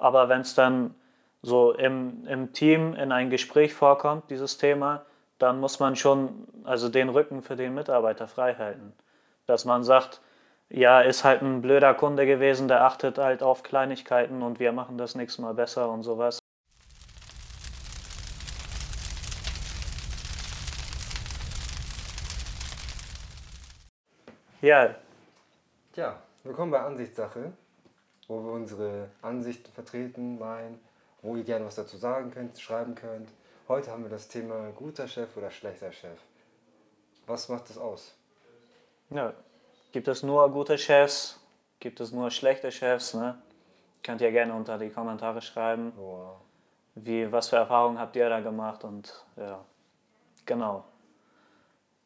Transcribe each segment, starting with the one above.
Aber wenn es dann so im, im Team in ein Gespräch vorkommt, dieses Thema, dann muss man schon also den Rücken für den Mitarbeiter frei halten. Dass man sagt, ja, ist halt ein blöder Kunde gewesen, der achtet halt auf Kleinigkeiten und wir machen das nächste Mal besser und sowas. Ja. Tja, willkommen bei Ansichtssache, wo wir unsere Ansichten vertreten, meinen, wo ihr gerne was dazu sagen könnt, schreiben könnt. Heute haben wir das Thema guter Chef oder schlechter Chef. Was macht das aus? Ja, gibt es nur gute Chefs? Gibt es nur schlechte Chefs? Ne? Könnt ihr gerne unter die Kommentare schreiben. Wow. Wie, was für Erfahrungen habt ihr da gemacht? Und ja, genau.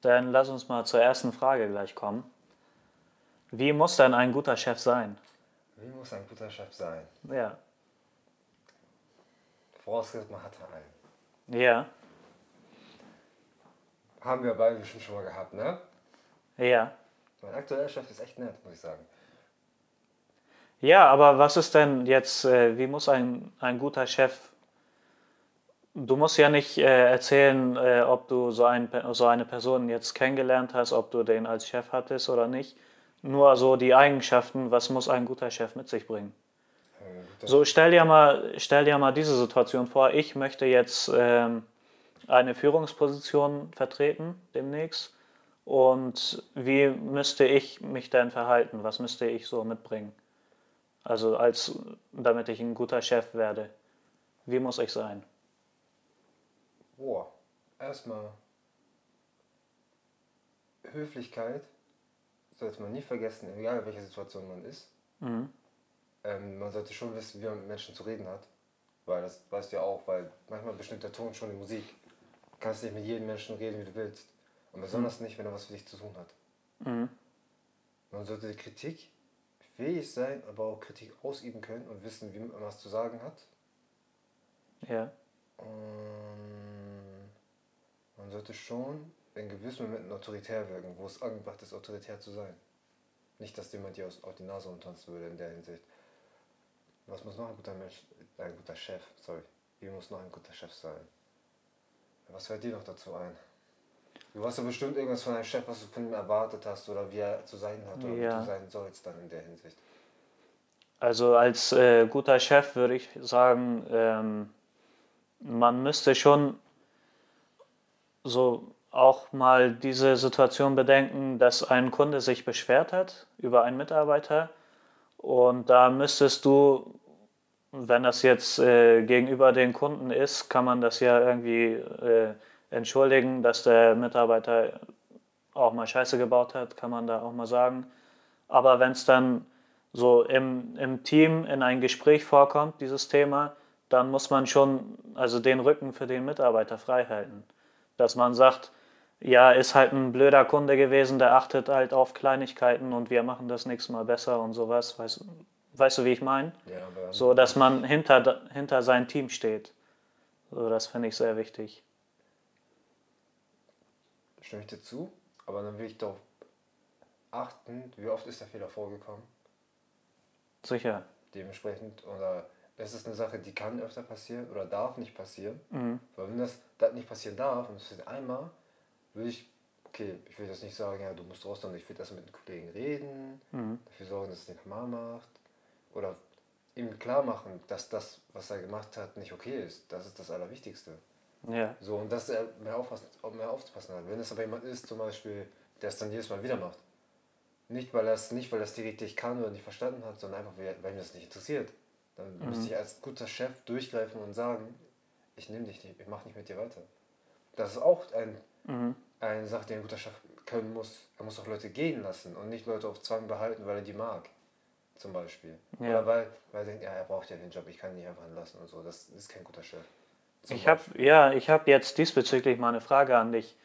Dann lass uns mal zur ersten Frage gleich kommen. Wie muss denn ein guter Chef sein? Wie muss ein guter Chef sein? Ja. Vorausgesetzt, man hatte einen. Ja. Haben wir beide bestimmt schon mal gehabt, ne? Ja. Mein aktueller Chef ist echt nett, muss ich sagen. Ja, aber was ist denn jetzt, äh, wie muss ein, ein guter Chef Du musst ja nicht äh, erzählen, äh, ob du so, ein, so eine Person jetzt kennengelernt hast, ob du den als Chef hattest oder nicht. Nur so die Eigenschaften, was muss ein guter Chef mit sich bringen. Äh, So, stell dir mal, stell dir mal diese Situation vor. Ich möchte jetzt ähm, eine Führungsposition vertreten demnächst. Und wie müsste ich mich denn verhalten? Was müsste ich so mitbringen? Also als damit ich ein guter Chef werde. Wie muss ich sein? Boah, erstmal Höflichkeit sollte man nie vergessen, egal in welcher Situation man ist. Mhm. Ähm, man sollte schon wissen, wie man mit Menschen zu reden hat. Weil das weißt du ja auch, weil manchmal bestimmt der Ton schon die Musik. Du kannst nicht mit jedem Menschen reden, wie du willst. Und besonders nicht, wenn er was für dich zu tun hat. Mhm. Man sollte die Kritik fähig sein, aber auch Kritik ausüben können und wissen, wie man was zu sagen hat. Ja. Und man sollte schon in gewissen Momenten autoritär wirken, wo es angebracht ist, autoritär zu sein. Nicht, dass jemand dir aus auf die Nase umtanzen würde in der Hinsicht. Was muss noch ein guter Mensch, ein guter Chef, sorry, wie muss noch ein guter Chef sein? Was fällt dir noch dazu ein? Du hast ja bestimmt irgendwas von einem Chef, was du von ihm erwartet hast oder wie er zu sein hat oder wie Ja. du sein sollst dann in der Hinsicht. Also als äh, guter Chef würde ich sagen, ähm, man müsste schon so auch mal diese Situation bedenken, dass ein Kunde sich beschwert hat über einen Mitarbeiter und da müsstest du, wenn das jetzt äh, gegenüber den Kunden ist, kann man das ja irgendwie äh, entschuldigen, dass der Mitarbeiter auch mal Scheiße gebaut hat, kann man da auch mal sagen. Aber wenn es dann so im, im Team in ein Gespräch vorkommt, dieses Thema, dann muss man schon also den Rücken für den Mitarbeiter frei halten. Dass man sagt, ja, ist halt ein blöder Kunde gewesen, der achtet halt auf Kleinigkeiten und wir machen das nächste Mal besser und sowas. Weißt, weißt du, wie ich meine? Ja, aber So, dass man hinter, hinter sein Team steht. So, das finde ich sehr wichtig. stimme ich dir zu, aber dann will ich darauf achten, wie oft ist der Fehler vorgekommen. Sicher. Dementsprechend, oder es ist eine Sache, die kann öfter passieren oder darf nicht passieren. Mhm. Weil wenn das, das nicht passieren darf und es passiert einmal, würde ich, okay, ich will jetzt nicht sagen, ja, du musst raus, sondern ich will das mit den Kollegen reden, Mhm. dafür sorgen, dass es nicht normal macht. Oder ihm klar machen, dass das, was er gemacht hat, nicht okay ist. Das ist das Allerwichtigste. Ja. So, und dass er mehr, aufpassen, mehr aufzupassen hat. Wenn es aber jemand ist, zum Beispiel, der es dann jedes Mal wieder macht. Nicht, weil er es nicht, weil es nicht richtig kann oder nicht verstanden hat, sondern einfach, weil weil ihm das nicht interessiert. Dann Mhm. müsste ich als guter Chef durchgreifen und sagen, ich nehme dich nicht, ich mache nicht mit dir weiter. Das ist auch ein, Mhm. Eine Sache, die ein guter Chef können muss. Er muss auch Leute gehen lassen und nicht Leute auf Zwang behalten, weil er die mag. Zum Beispiel. Ja. Oder weil, weil er denkt, ja, er braucht ja den Job, ich kann ihn nicht einfach lassen und so. Das ist kein guter Chef. Zum Ich habe ja, ich habe jetzt diesbezüglich mal eine Frage an dich.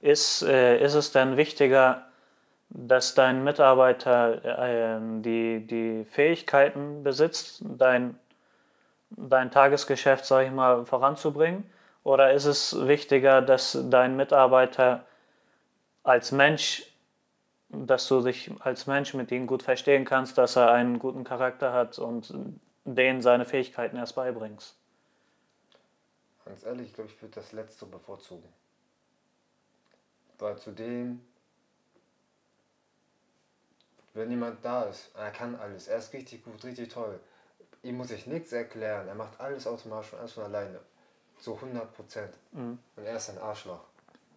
Ist, äh, ist es denn wichtiger, dass dein Mitarbeiter äh, die, die Fähigkeiten besitzt, dein, dein Tagesgeschäft, sage ich mal, voranzubringen? Oder ist es wichtiger, dass dein Mitarbeiter als Mensch, dass du dich als Mensch mit ihm gut verstehen kannst, dass er einen guten Charakter hat und denen seine Fähigkeiten erst beibringst. Ganz ehrlich, ich glaube, ich würde das Letzte bevorzugen. Weil zudem, wenn jemand da ist, er kann alles, er ist richtig gut, richtig toll, ihm muss ich nichts erklären, er macht alles automatisch und alles von alleine. Zu 100 Prozent. Mhm. Und er ist ein Arschloch.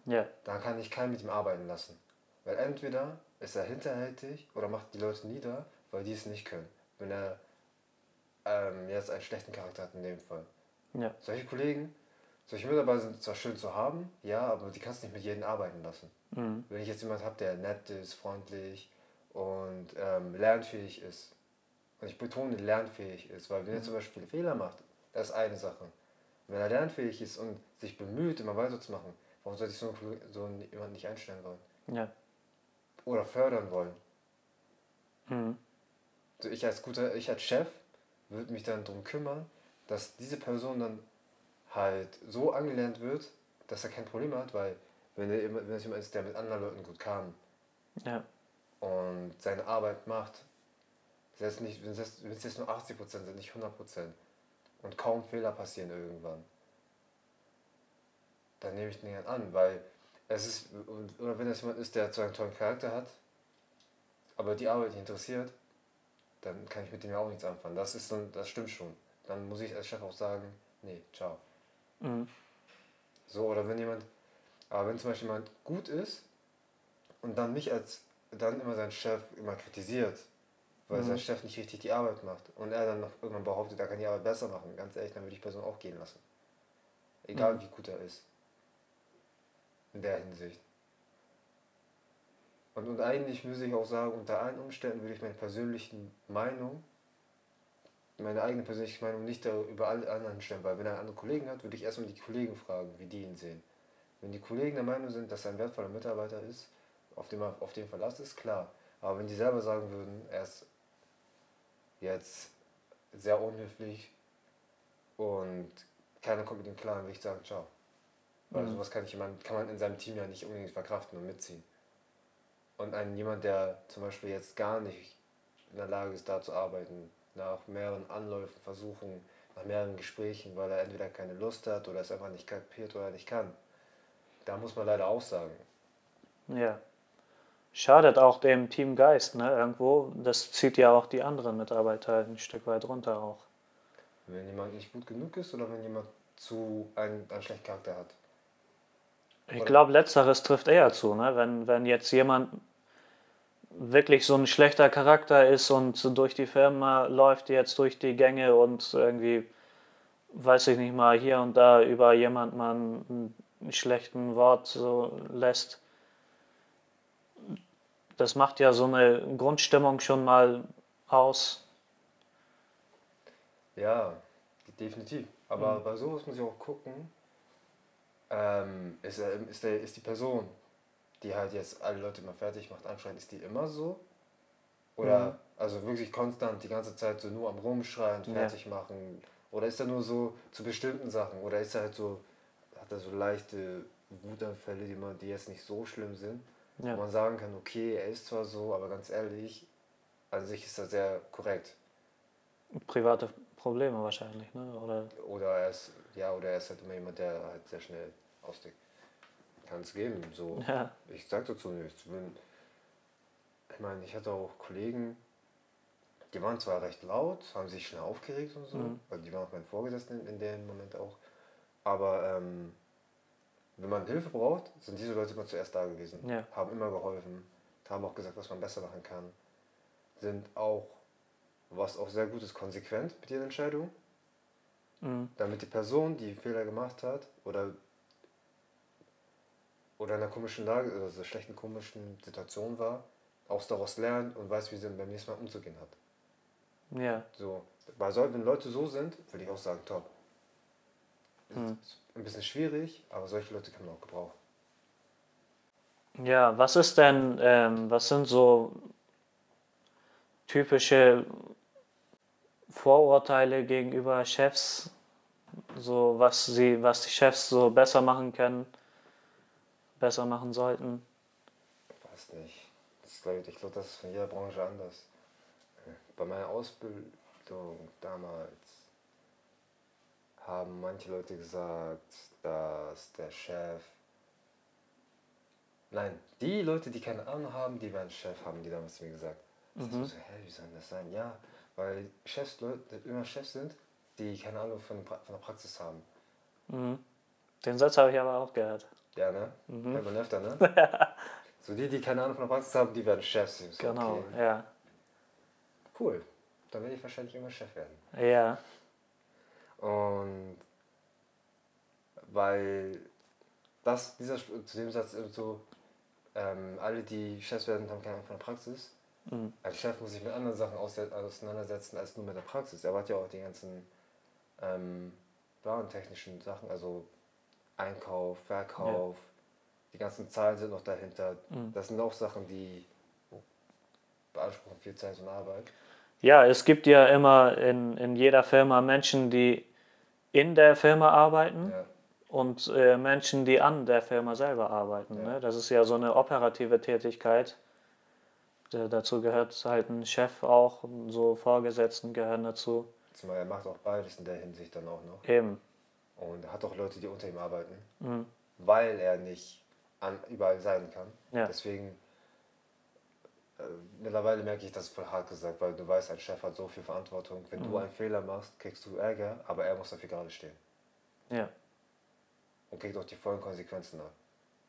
Ja. Dann kann ich keinen mit ihm arbeiten lassen. Weil entweder ist er hinterhältig oder macht die Leute nieder, weil die es nicht können. Wenn er ähm, jetzt einen schlechten Charakter hat in dem Fall. Ja. Solche Kollegen, solche Mitarbeiter sind zwar schön zu haben, ja, aber die kannst du nicht mit jedem arbeiten lassen. Mhm. Wenn ich jetzt jemanden habe, der nett ist, freundlich und ähm, lernfähig ist, und ich betone lernfähig ist, weil wenn er zum Beispiel Fehler macht, das ist eine Sache. Wenn er lernfähig ist und sich bemüht, immer weiterzumachen, warum sollte ich so, so jemanden nicht einstellen wollen? Ja. Oder fördern wollen? Mhm. Also ich als guter, ich als Chef würde mich dann darum kümmern, dass diese Person dann halt so angelernt wird, dass er kein Problem hat, weil wenn er immer, wenn es jemand ist, der mit anderen Leuten gut kann Ja. und seine Arbeit macht, selbst nicht, wenn es wenn es jetzt nur 80% sind, nicht 100% und kaum Fehler passieren irgendwann, dann nehme ich den halt an, weil es ist, oder wenn es jemand ist, der zwar einen tollen Charakter hat, aber die Arbeit nicht interessiert, dann kann ich mit dem ja auch nichts anfangen. Das ist dann, das stimmt schon. Dann muss ich als Chef auch sagen, nee, ciao. Mhm. So, oder wenn jemand, aber wenn zum Beispiel jemand gut ist und dann mich als, dann immer seinen Chef immer kritisiert, weil Mhm. sein Chef nicht richtig die Arbeit macht und er dann noch irgendwann behauptet, er kann die Arbeit besser machen, ganz ehrlich, dann würde ich die Person auch gehen lassen. Egal Mhm. wie gut er ist. In der Hinsicht. Und, und eigentlich muss ich auch sagen, unter allen Umständen würde ich meine persönliche Meinung, meine eigene persönliche Meinung nicht über alle anderen stellen, weil wenn er andere Kollegen hat, würde ich erstmal die Kollegen fragen, wie die ihn sehen. Wenn die Kollegen der Meinung sind, dass er ein wertvoller Mitarbeiter ist, auf den man auf den Verlass ist, klar. Aber wenn die selber sagen würden, er ist jetzt sehr unhöflich und keiner kommt mit ihm klar, dann würde ich sagen, ciao. Weil Mhm. sowas kann, ich jemand, kann man in seinem Team ja nicht unbedingt verkraften und mitziehen. Und ein jemand, der zum Beispiel jetzt gar nicht in der Lage ist, da zu arbeiten, nach mehreren Anläufen, Versuchen, nach mehreren Gesprächen, weil er entweder keine Lust hat oder es einfach nicht kapiert oder nicht kann. Da muss man leider auch sagen. Ja. Schadet auch dem Teamgeist, ne? Irgendwo. Das zieht ja auch die anderen Mitarbeiter ein Stück weit runter auch. Wenn jemand nicht gut genug ist oder wenn jemand zu einen, einen schlechten Charakter hat. Ich Oder- glaube, letzteres trifft eher zu, ne? Wenn, wenn jetzt jemand wirklich so ein schlechter Charakter ist und durch die Firma läuft jetzt durch die Gänge und irgendwie, weiß ich nicht mal, hier und da über jemand mal einen schlechten Wort so lässt. Das macht ja so eine Grundstimmung schon mal aus. Ja, definitiv. Aber bei sowas muss ich auch gucken, ähm, ist, er, ist, der, ist die Person, die halt jetzt alle Leute immer fertig macht, anschreit, ist die immer so? Oder Mhm. also wirklich konstant die ganze Zeit so nur am Rumschreien, Ja. fertig machen? Oder ist er nur so zu bestimmten Sachen? Oder ist er halt so, hat er so leichte Wutanfälle, die, man, die jetzt nicht so schlimm sind? Ja. Wo man sagen kann, okay, er ist zwar so, aber ganz ehrlich, an sich ist er sehr korrekt. Private Probleme wahrscheinlich, ne? Oder Oder er ist, ja, oder er ist halt immer jemand, der halt sehr schnell austickt. Kann es geben. So. ja. Ich sag dazu nichts. Wenn, ich meine, ich hatte auch Kollegen, die waren zwar recht laut, haben sich schnell aufgeregt und so, Mhm. weil die waren auch mein Vorgesetzten in, in dem Moment auch. Aber ähm, wenn man Hilfe braucht, sind diese Leute immer zuerst da gewesen. Ja. Haben immer geholfen, haben auch gesagt, was man besser machen kann. Sind auch, was auch sehr gut ist, konsequent mit ihren Entscheidungen Mhm. damit die Person, die Fehler gemacht hat oder, oder in einer komischen Lage, oder so schlechten komischen Situation war, auch daraus lernt und weiß, wie sie beim nächsten Mal umzugehen hat. Ja. So, so, wenn Leute so sind, würde ich auch sagen, top. Hm. Ein bisschen schwierig, aber solche Leute kann man auch gebrauchen. Ja, was ist denn, ähm, was sind so typische Vorurteile gegenüber Chefs, so was sie, was die Chefs so besser machen können, besser machen sollten? Weiß nicht. Das, glaub ich ich glaube, das ist von jeder Branche anders. Bei meiner Ausbildung damals haben manche Leute gesagt, dass der Chef. Nein, die Leute, die keine Ahnung haben, die werden Chef, haben die damals zu mir gesagt. Mhm. So, hä, wie soll das sein? Ja, weil Chefs Leute immer Chefs sind, die keine Ahnung von, von der Praxis haben. Mhm. Den Satz habe ich aber auch gehört. Ja, ne? Mhm. Hört man öfter, ne? so die, die keine Ahnung von der Praxis haben, die werden Chefs. So, genau, okay. ja. Cool. Dann werde ich wahrscheinlich immer Chef werden. Ja. Und weil das, dieser, zu dem Satz so, ähm, alle, die Chefs werden, haben keine Ahnung von der Praxis. Mhm. Ein Chef muss sich mit anderen Sachen auseinandersetzen als nur mit der Praxis. Er hat ja auch die ganzen ähm, warentechnischen Sachen, also Einkauf, Verkauf, ja. die ganzen Zahlen sind noch dahinter. Mhm. Das sind auch Sachen, die beanspruchen viel Zeit und Arbeit. Ja, es gibt ja immer in, in jeder Firma Menschen, die in der Firma arbeiten ja. und äh, Menschen, die an der Firma selber arbeiten. Ja. Ne? Das ist ja so eine operative Tätigkeit. dazu gehört halt ein Chef auch, so Vorgesetzten gehören dazu. Zumal er macht auch beides in der Hinsicht dann auch noch. Eben. Und er hat auch Leute, die unter ihm arbeiten, mhm. weil er nicht an, überall sein kann. Ja. Deswegen mittlerweile merke ich, das ist voll hart gesagt, weil du weißt, ein Chef hat so viel Verantwortung. Wenn mhm. du einen Fehler machst, kriegst du Ärger, aber er muss dafür gerade stehen. Ja. Und kriegt auch die vollen Konsequenzen ab.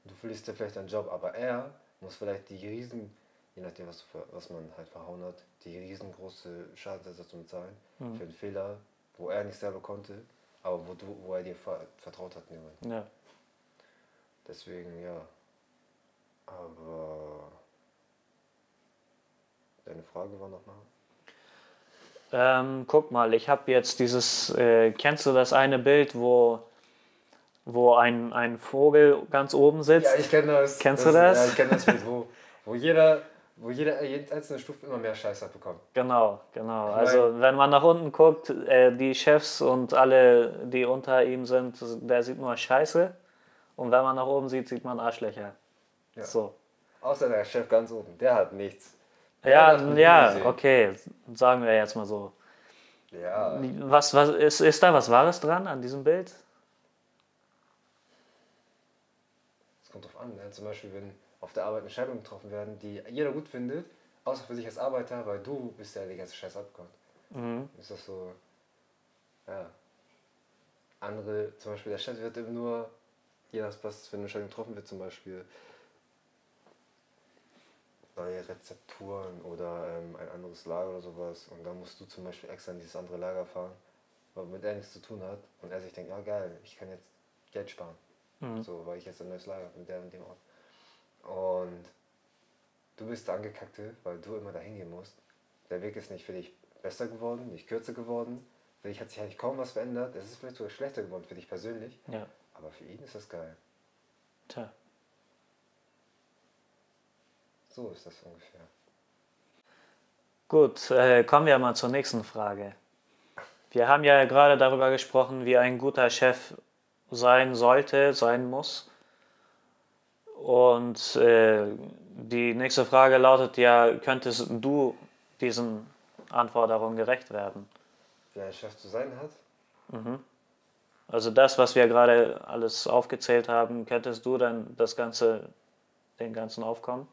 Du verlierst dir vielleicht deinen Job, aber er muss vielleicht die riesen, je nachdem, was, für, was man halt verhauen hat, die riesengroße Schadensersatzung zahlen mhm. für einen Fehler, wo er nicht selber konnte, aber wo, du, wo er dir vertraut hat. Ja. Deswegen, ja. Aber Deine Frage war nochmal? Ähm, guck mal, ich habe jetzt dieses, äh, kennst du das eine Bild, wo, wo ein, ein Vogel ganz oben sitzt? Ja, ich kenne das. Kennst das, du das? Ja, ich kenne das Bild, wo, wo jeder, wo jeder jede einzelne Stufe immer mehr Scheiß abbekommt. Genau, genau. Ich also wenn man nach unten guckt, äh, die Chefs und alle, die unter ihm sind, der sieht nur Scheiße. Und wenn man nach oben sieht, sieht man Arschlöcher. Ja. So. Außer der Chef ganz oben, der hat nichts. Ja, ja, okay, sagen wir jetzt mal so. Ja. Was, was, ist, ist da was Wahres dran an diesem Bild? Es kommt drauf an, ne? zum Beispiel, wenn auf der Arbeit Entscheidungen getroffen werden, die jeder gut findet, außer für sich als Arbeiter, weil du bist ja die ganze Scheiß abgekommen. Mhm. Ist das so, ja. Andere, zum Beispiel der Chef wird eben nur, je nachdem, was für eine Entscheidung getroffen wird, zum Beispiel, neue Rezepturen oder ähm, ein anderes Lager oder sowas. Und dann musst du zum Beispiel extra in dieses andere Lager fahren, womit er nichts zu tun hat. Und er sich denkt, ja geil, ich kann jetzt Geld sparen. Mhm. So, weil ich jetzt ein neues Lager habe mit der und dem Ort. Und du bist der Angekackte, weil du immer dahin gehen musst. Der Weg ist nicht für dich besser geworden, nicht kürzer geworden. Für dich hat sich eigentlich kaum was verändert. Es ist vielleicht sogar schlechter geworden für dich persönlich. Ja. Aber für ihn ist das geil. Tja. So ist das ungefähr. Gut, äh, kommen wir mal zur nächsten Frage. Wir haben ja gerade darüber gesprochen, wie ein guter Chef sein sollte, sein muss. Und äh, die nächste Frage lautet ja, könntest du diesen Anforderungen gerecht werden? Wie ein Chef zu sein hat? Mhm. Also das, was wir gerade alles aufgezählt haben, könntest du dann das Ganze, den ganzen Aufkommen?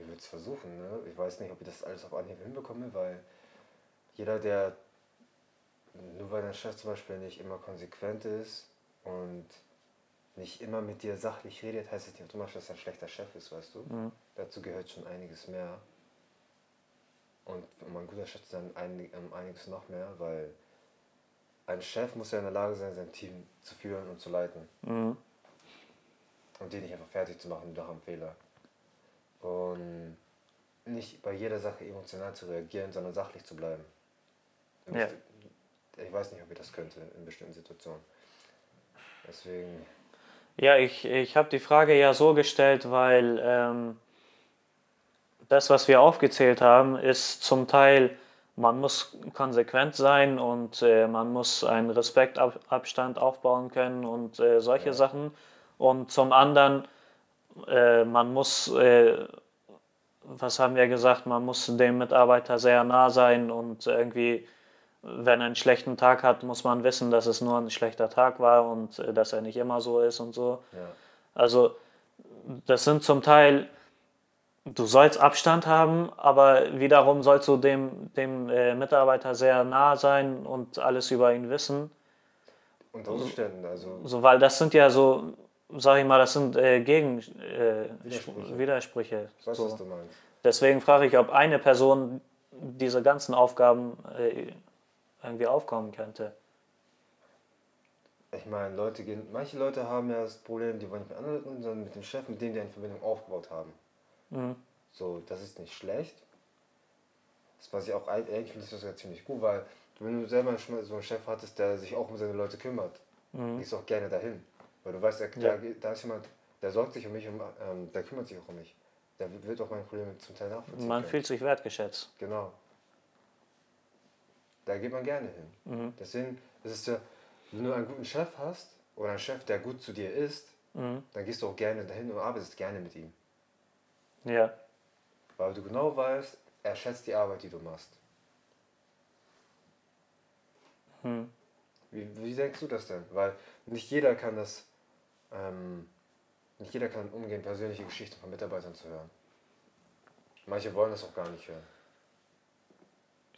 Ich würde es versuchen. Ne? Ich weiß nicht, ob ich das alles auf Anhieb hinbekomme, weil jeder, der, nur weil dein Chef zum Beispiel nicht immer konsequent ist und nicht immer mit dir sachlich redet, heißt es nicht automatisch, dass er ein schlechter Chef ist, weißt du? Mhm. Dazu gehört schon einiges mehr. Und um ein guter Chef zu sein, einig, um einiges noch mehr, weil ein Chef muss ja in der Lage sein, sein Team zu führen und zu leiten. Mhm. Und die nicht einfach fertig zu machen nach einem Fehler. Und nicht bei jeder Sache emotional zu reagieren, sondern sachlich zu bleiben. Ja. Ich weiß nicht, ob ich das könnte in bestimmten Situationen. Deswegen. Ja, ich, ich habe die Frage ja so gestellt, weil ähm, das, was wir aufgezählt haben, ist zum Teil, man muss konsequent sein und äh, man muss einen Respektabstand aufbauen können und äh, solche ja. Sachen. Und zum anderen, äh, man muss äh, was haben wir gesagt, man muss dem Mitarbeiter sehr nah sein und irgendwie, wenn er einen schlechten Tag hat, muss man wissen, dass es nur ein schlechter Tag war und äh, dass er nicht immer so ist und so. Ja. Also das sind zum Teil, du sollst Abstand haben, aber wiederum sollst du dem, dem äh, Mitarbeiter sehr nah sein und alles über ihn wissen. Unter Umständen, also So, weil das sind ja so, sag ich mal, das sind äh, Gegen, äh, Widersprüche. Widersprüche. ich weiß, so. was du meinst. Deswegen frage ich, ob eine Person diese ganzen Aufgaben äh, irgendwie aufkommen könnte. Ich meine, Leute gehen, manche Leute haben ja das Problem, die wollen nicht mit anderen Leuten, sondern mit dem Chef, mit dem die eine Verbindung aufgebaut haben. Mhm. So, das ist nicht schlecht. Das was ich auch eig- eigentlich finde ich das sogar ziemlich gut, weil wenn du selber so einen Chef hattest, der sich auch um seine Leute kümmert, Mhm. gehst du auch gerne dahin. Weil du weißt, der, Ja. da, da ist jemand, der sorgt sich um mich, um, ähm, der kümmert sich auch um mich. Der wird auch meine Probleme zum Teil nachvollziehen. Man können. fühlt sich wertgeschätzt. Genau. Da geht man gerne hin. Mhm. Deswegen ist es ja, wenn du einen guten Chef hast oder einen Chef, der gut zu dir ist, Mhm. dann gehst du auch gerne dahin und arbeitest gerne mit ihm. Ja. Weil du genau weißt, er schätzt die Arbeit, die du machst. Mhm. Wie, wie denkst du das denn? Weil nicht jeder kann das, ähm, nicht jeder kann umgehen, persönliche Geschichten von Mitarbeitern zu hören. Manche wollen das auch gar nicht hören.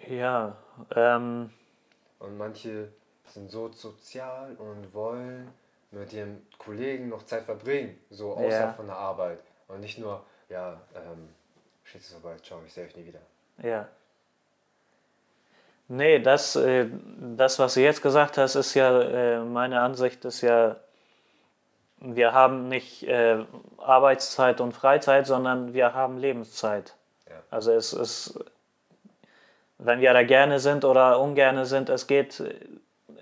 Ja. Ähm, Und manche sind so sozial und wollen mit ihren Kollegen noch Zeit verbringen, so außerhalb Ja. von der Arbeit. Und nicht nur, ja, ähm, steht es vorbei, ciao, ich sehe euch nie wieder. ja. Nee, das, äh, das, was du jetzt gesagt hast, ist ja, äh, meine Ansicht ist ja, wir haben nicht äh, Arbeitszeit und Freizeit, sondern wir haben Lebenszeit. Ja. Also es ist, wenn wir da gerne sind oder ungerne sind, es geht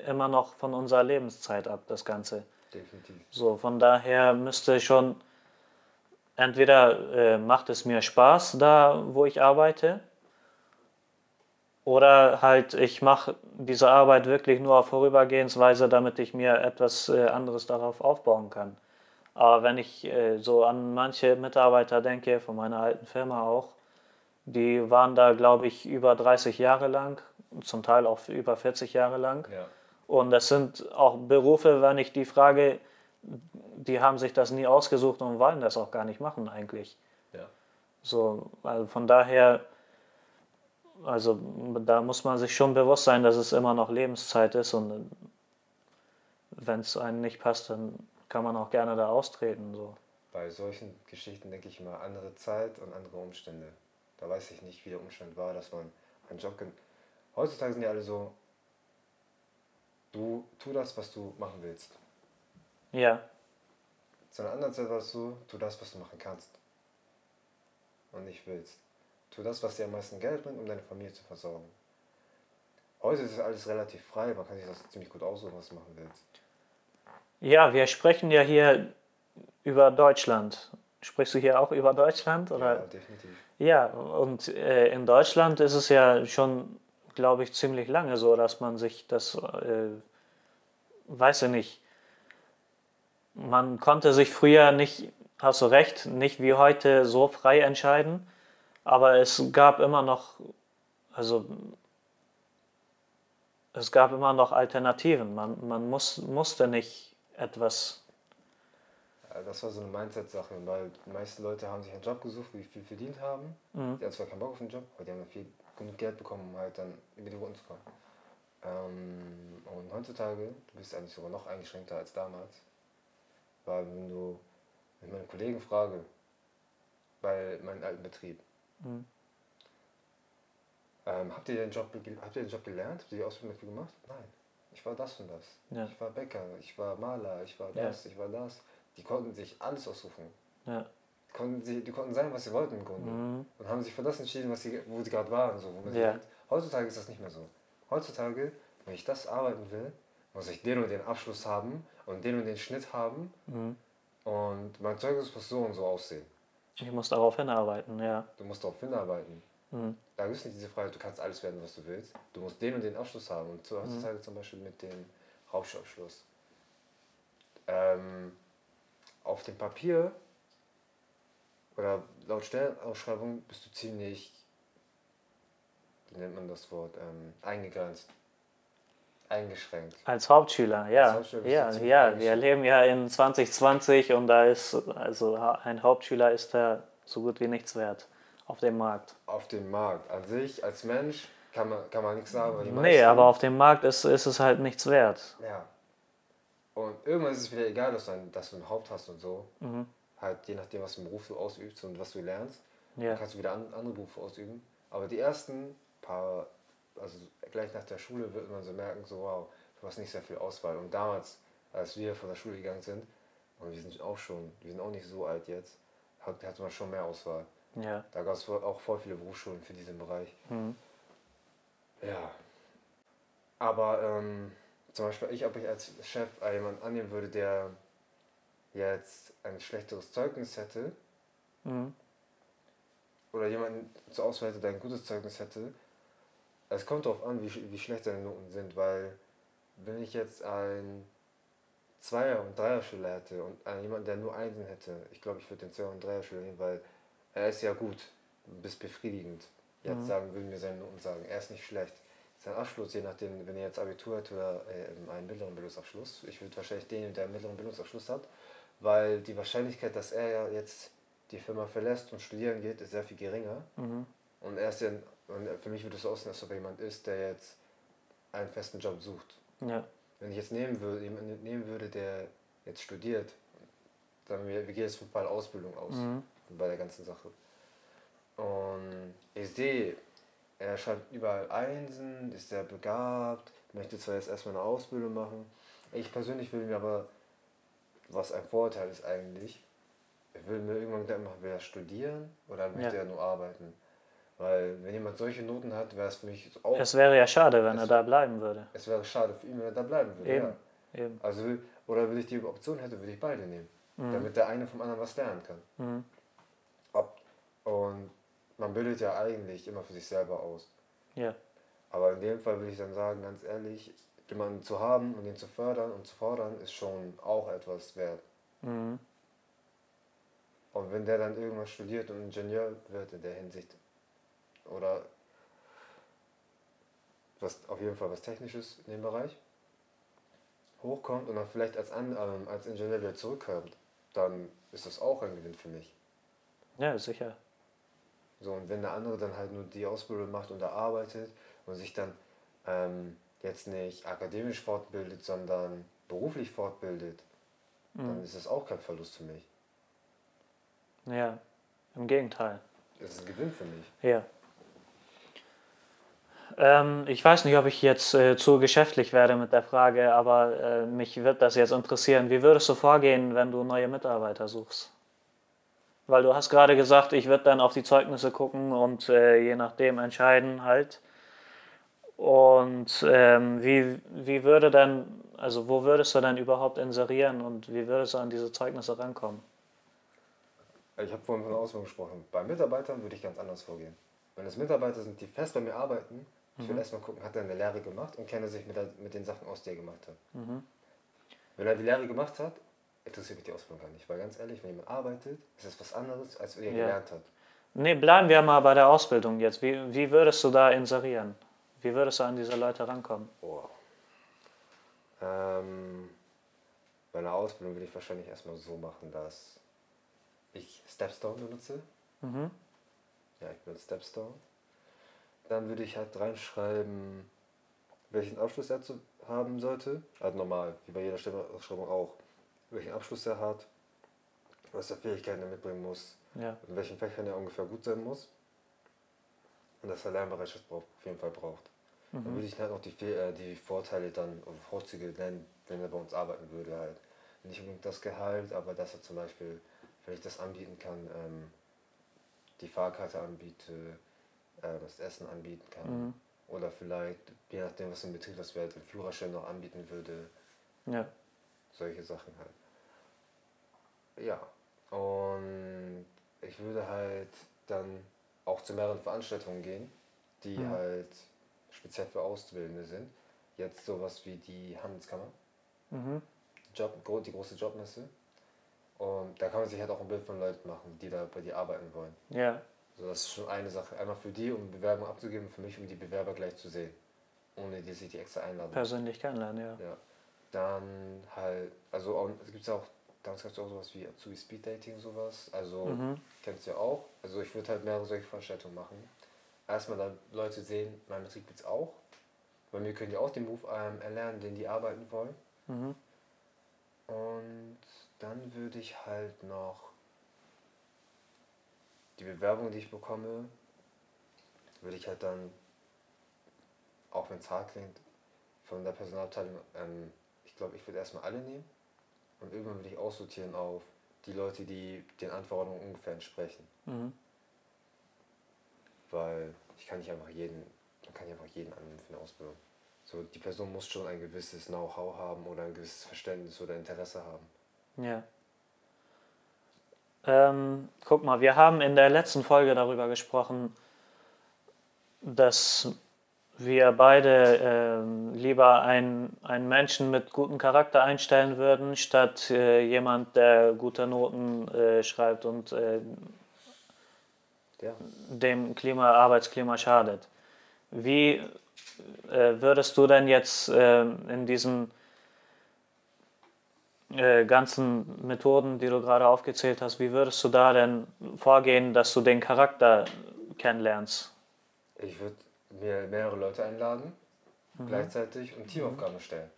immer noch von unserer Lebenszeit ab, das Ganze. Definitiv. So, von daher müsste schon, entweder äh, macht es mir Spaß da, wo ich arbeite, oder halt ich mache diese Arbeit wirklich nur auf Vorübergehensweise, damit ich mir etwas äh, anderes darauf aufbauen kann. Aber wenn ich äh, so an manche Mitarbeiter denke, von meiner alten Firma auch, die waren da, glaube ich, über 30 Jahre lang, zum Teil auch über 40 Jahre lang. Ja. Und das sind auch Berufe, wenn ich die frage, die haben sich das nie ausgesucht und wollen das auch gar nicht machen eigentlich. Ja. So, also von daher, also da muss man sich schon bewusst sein, dass es immer noch Lebenszeit ist und wenn es einem nicht passt, dann kann man auch gerne da austreten. So. Bei solchen Geschichten denke ich immer andere Zeit und andere Umstände. Da weiß ich nicht, wie der Umstand war, dass man einen Job. Heutzutage sind ja alle so, du tu das, was du machen willst. Ja, Zu einer anderen Zeit war es so, tu das, was du machen kannst. Und nicht willst. Tu das, was dir am meisten Geld bringt, um deine Familie zu versorgen. Heute ist alles relativ frei, man kann sich das ziemlich gut aussuchen, was du machen willst. ja, wir sprechen ja hier über Deutschland. Sprichst du hier auch über Deutschland? Oder? Ja, definitiv. Ja, und äh, in Deutschland ist es ja schon, glaube ich, ziemlich lange so, dass man sich das, äh, weiß ich nicht, man konnte sich früher nicht, hast du recht, nicht wie heute so frei entscheiden, aber es gab immer noch, also es gab immer noch Alternativen. Man, man muss, musste nicht etwas, Das war so eine Mindset-Sache, weil die meisten Leute haben sich einen Job gesucht, die viel verdient haben. Mhm. Die hatten zwar keinen Bock auf den Job, aber die haben viel genug Geld bekommen, um halt dann über die Runden zu kommen. Ähm, und heutzutage, du bist eigentlich sogar noch eingeschränkter als damals. Weil wenn du, wenn ich meine Kollegen frage, bei meinem alten Betrieb, Mhm. ähm, habt, ihr den Job, habt ihr den Job gelernt? Habt ihr die Ausbildung dafür gemacht? Nein. Ich war das und das. Ja. Ich war Bäcker, ich war Maler, ich war Ja. das, ich war das. Die konnten sich alles aussuchen. ja, Konnten sie, die konnten sein, was sie wollten im Grunde. mhm. Und haben sich für das entschieden, was sie, wo sie gerade waren. So, wo man Ja. heutzutage ist das nicht mehr so. Heutzutage, wenn ich das arbeiten will, muss ich den und den Abschluss haben und den und den Schnitt haben Mhm. und mein Zeugnis muss so und so aussehen. Ich muss darauf hinarbeiten, ja. Du musst darauf hinarbeiten. Mhm. Da ist nicht diese Freiheit, du kannst alles werden, was du willst. Du musst den und den Abschluss haben. Und Mhm. heutzutage zum Beispiel mit dem Rauschabschluss. Ähm, auf dem Papier oder laut Stellenausschreibung bist du ziemlich, wie nennt man das Wort, ähm, eingegrenzt. Eingeschränkt. Als Hauptschüler, ja. Als Hauptschüler ja, ja. Wir leben ja in 2020 und da ist, also ein Hauptschüler ist da so gut wie nichts wert auf dem Markt. Auf dem Markt an sich, als Mensch, kann man, kann man nichts sagen, Nee, meisten- aber auf dem Markt ist, ist es halt nichts wert. Ja. Und irgendwann ist es wieder egal, dass du ein, dass du ein Haupt hast und so. Mhm. Halt je nachdem, was für einen Beruf du ausübst und was du lernst. Ja. Kannst du wieder an, andere Berufe ausüben. Aber die ersten paar, also gleich nach der Schule wird man so merken, so wow, du hast nicht sehr viel Auswahl. Und damals, als wir von der Schule gegangen sind, und wir sind auch schon, wir sind auch nicht so alt jetzt, hat, hatte man schon mehr Auswahl. Ja. Da gab es auch voll viele Berufsschulen für diesen Bereich. Mhm. Ja. Aber ähm, zum Beispiel ich, ob ich als Chef jemanden annehmen würde, der jetzt ein schlechteres Zeugnis hätte, Mhm. oder jemanden zur Auswahl hätte, der ein gutes Zeugnis hätte, es kommt darauf an, wie, wie schlecht seine Noten sind, weil wenn ich jetzt ein Zweier- und Dreier-Schüler hätte und einen, jemanden, der nur Einsen hätte, ich glaube, ich würde den Zweier- und Dreier-Schüler nehmen, weil er ist ja gut, bis befriedigend. Jetzt Mhm. sagen, würden mir seine Noten sagen, er ist nicht schlecht. Sein Abschluss, je nachdem, wenn er jetzt Abitur hat oder äh, einen mittleren Bildungsabschluss, ich würde wahrscheinlich den, der einen mittleren Bildungsabschluss hat, weil die Wahrscheinlichkeit, dass er ja jetzt die Firma verlässt und studieren geht, ist sehr viel geringer. Mhm. Und er ist ja, und für mich würde es so aussehen, als ob er jemand ist, der jetzt einen festen Job sucht. Ja. Wenn ich jetzt nehmen würde, jemanden nehmen würde, der jetzt studiert, dann wir, wir gehen jetzt von Fall Ausbildung aus, Mhm. bei der ganzen Sache. Und ich sehe, er schreibt überall Einsen, ist sehr begabt, möchte zwar jetzt erstmal eine Ausbildung machen. Ich persönlich will mir aber, was ein Vorteil ist eigentlich, ich will mir irgendwann Gedanken machen, will er studieren oder möchte Ja. er nur arbeiten? Weil wenn jemand solche Noten hat, wäre es für mich auch, Es wäre ja schade, wenn er da bleiben würde. es wäre schade für ihn, wenn er da bleiben würde. Eben. Ja. Eben. Also, oder wenn ich die Option hätte, würde ich beide nehmen, Mhm. damit der eine vom anderen was lernen kann. Mhm. Ob, und man bildet ja eigentlich immer für sich selber aus. Ja. Aber in dem Fall würde ich dann sagen, ganz ehrlich, jemanden zu haben und ihn zu fördern und zu fordern, ist schon auch etwas wert. Mhm. Und wenn der dann irgendwas studiert und Ingenieur wird in der Hinsicht, oder was auf jeden Fall was Technisches in dem Bereich, hochkommt und dann vielleicht als, An, ähm, als Ingenieur wieder zurückkommt, dann ist das auch ein Gewinn für mich. Ja, sicher. So, und wenn der andere dann halt nur die Ausbildung macht und da arbeitet und sich dann ähm, jetzt nicht akademisch fortbildet, sondern beruflich fortbildet, dann Mhm. ist es auch kein Verlust für mich. Ja. Im Gegenteil. Es ist ein Gewinn für mich. Ja. Ähm, ich weiß nicht, ob ich jetzt äh, zu geschäftlich werde mit der Frage, aber äh, mich wird das jetzt interessieren. Wie würdest du vorgehen, wenn du neue Mitarbeiter suchst? Weil du hast gerade gesagt, ich würde dann auf die Zeugnisse gucken und äh, je nachdem entscheiden halt. Und ähm, wie, wie würde dann, also wo würdest du dann überhaupt inserieren und wie würdest du an diese Zeugnisse rankommen? Ich habe vorhin von der Ausbildung gesprochen. Bei Mitarbeitern würde ich ganz anders vorgehen. Wenn es Mitarbeiter sind, die fest bei mir arbeiten, ich will erstmal gucken, hat er eine Lehre gemacht und kennt er sich mit, der, mit den Sachen aus, die er gemacht hat. Mhm. Wenn er die Lehre gemacht hat, interessiert mich die Ausbildung gar nicht. Weil ganz ehrlich, wenn jemand arbeitet, ist es was anderes, als wenn er Ja. gelernt hat. Nee, bleiben wir mal bei der Ausbildung jetzt. Wie, wie würdest du da inserieren? Wie würdest du an diese Leute rankommen? Oh. Ähm, bei einer Ausbildung würde ich wahrscheinlich erstmal so machen, dass ich Stepstone benutze. Mhm. Ja, ich benutze Stepstone. Dann würde ich halt reinschreiben, welchen Abschluss er zu haben sollte. Also normal, wie bei jeder Stellenausschreibung auch. Welchen Abschluss er hat, was er Fähigkeiten er mitbringen muss, Ja. in welchen Fächern er ungefähr gut sein muss. Und dass er Lernbereitschaft braucht, auf jeden Fall braucht. Dann Mhm. würde ich halt noch die, äh, die Vorteile dann oder Vorzüge nennen, wenn er bei uns arbeiten würde halt. Nicht unbedingt das Gehalt, aber dass er zum Beispiel, wenn ich das anbieten kann, ähm, die Fahrkarte anbiete, äh, das Essen anbieten kann. Mhm. Oder vielleicht, je nachdem was im Betrieb das wäre, den Führerschein noch anbieten würde. Ja. Solche Sachen halt. Ja. Und ich würde halt dann auch zu mehreren Veranstaltungen gehen, die Mhm. halt speziell für Auszubildende sind. Jetzt sowas wie die Handelskammer, Mhm. Job, die große Jobmesse. Und da kann man sich halt auch ein Bild von Leuten machen, die da bei dir arbeiten wollen. Ja. So, das ist schon eine Sache. Einmal für die, um Bewerbung abzugeben, für mich, um die Bewerber gleich zu sehen. Ohne die sich die extra einladen. Persönlich kennenlernen, ja. Ja. Dann halt, also auch, es gibt ja auch, damals gab es auch sowas wie Azubi Speed Dating, sowas. Also, Mhm. kennst du ja auch. Also, ich würde halt mehrere solche Veranstaltungen machen. Erstmal dann Leute sehen, mein Betrieb gibt's auch. Weil wir können ja auch den Beruf ähm, erlernen, den die arbeiten wollen. Mhm. Und dann würde ich halt noch die Bewerbung, die ich bekomme, würde ich halt dann, auch wenn es hart klingt, von der Personalabteilung, ähm, ich glaube, ich würde erstmal alle nehmen und irgendwann würde ich aussortieren auf die Leute, die den Anforderungen ungefähr entsprechen. Mhm. Weil ich kann nicht einfach jeden, man kann nicht einfach jeden annehmen für eine Ausbildung. So, die Person muss schon ein gewisses Know-how haben oder ein gewisses Verständnis oder Interesse haben. Ja. Ähm, guck mal, wir haben in der letzten Folge darüber gesprochen, dass wir beide ähm, lieber einen, einen Menschen mit gutem Charakter einstellen würden, statt äh, jemand, der gute Noten äh, schreibt und äh, Ja. dem Klima, Arbeitsklima schadet. Wie äh, würdest du denn jetzt äh, in diesen äh, ganzen Methoden, die du gerade aufgezählt hast, wie würdest du da denn vorgehen, dass du den Charakter kennenlernst? Ich würde mir mehrere Leute einladen, gleichzeitig und Teamaufgaben stellen.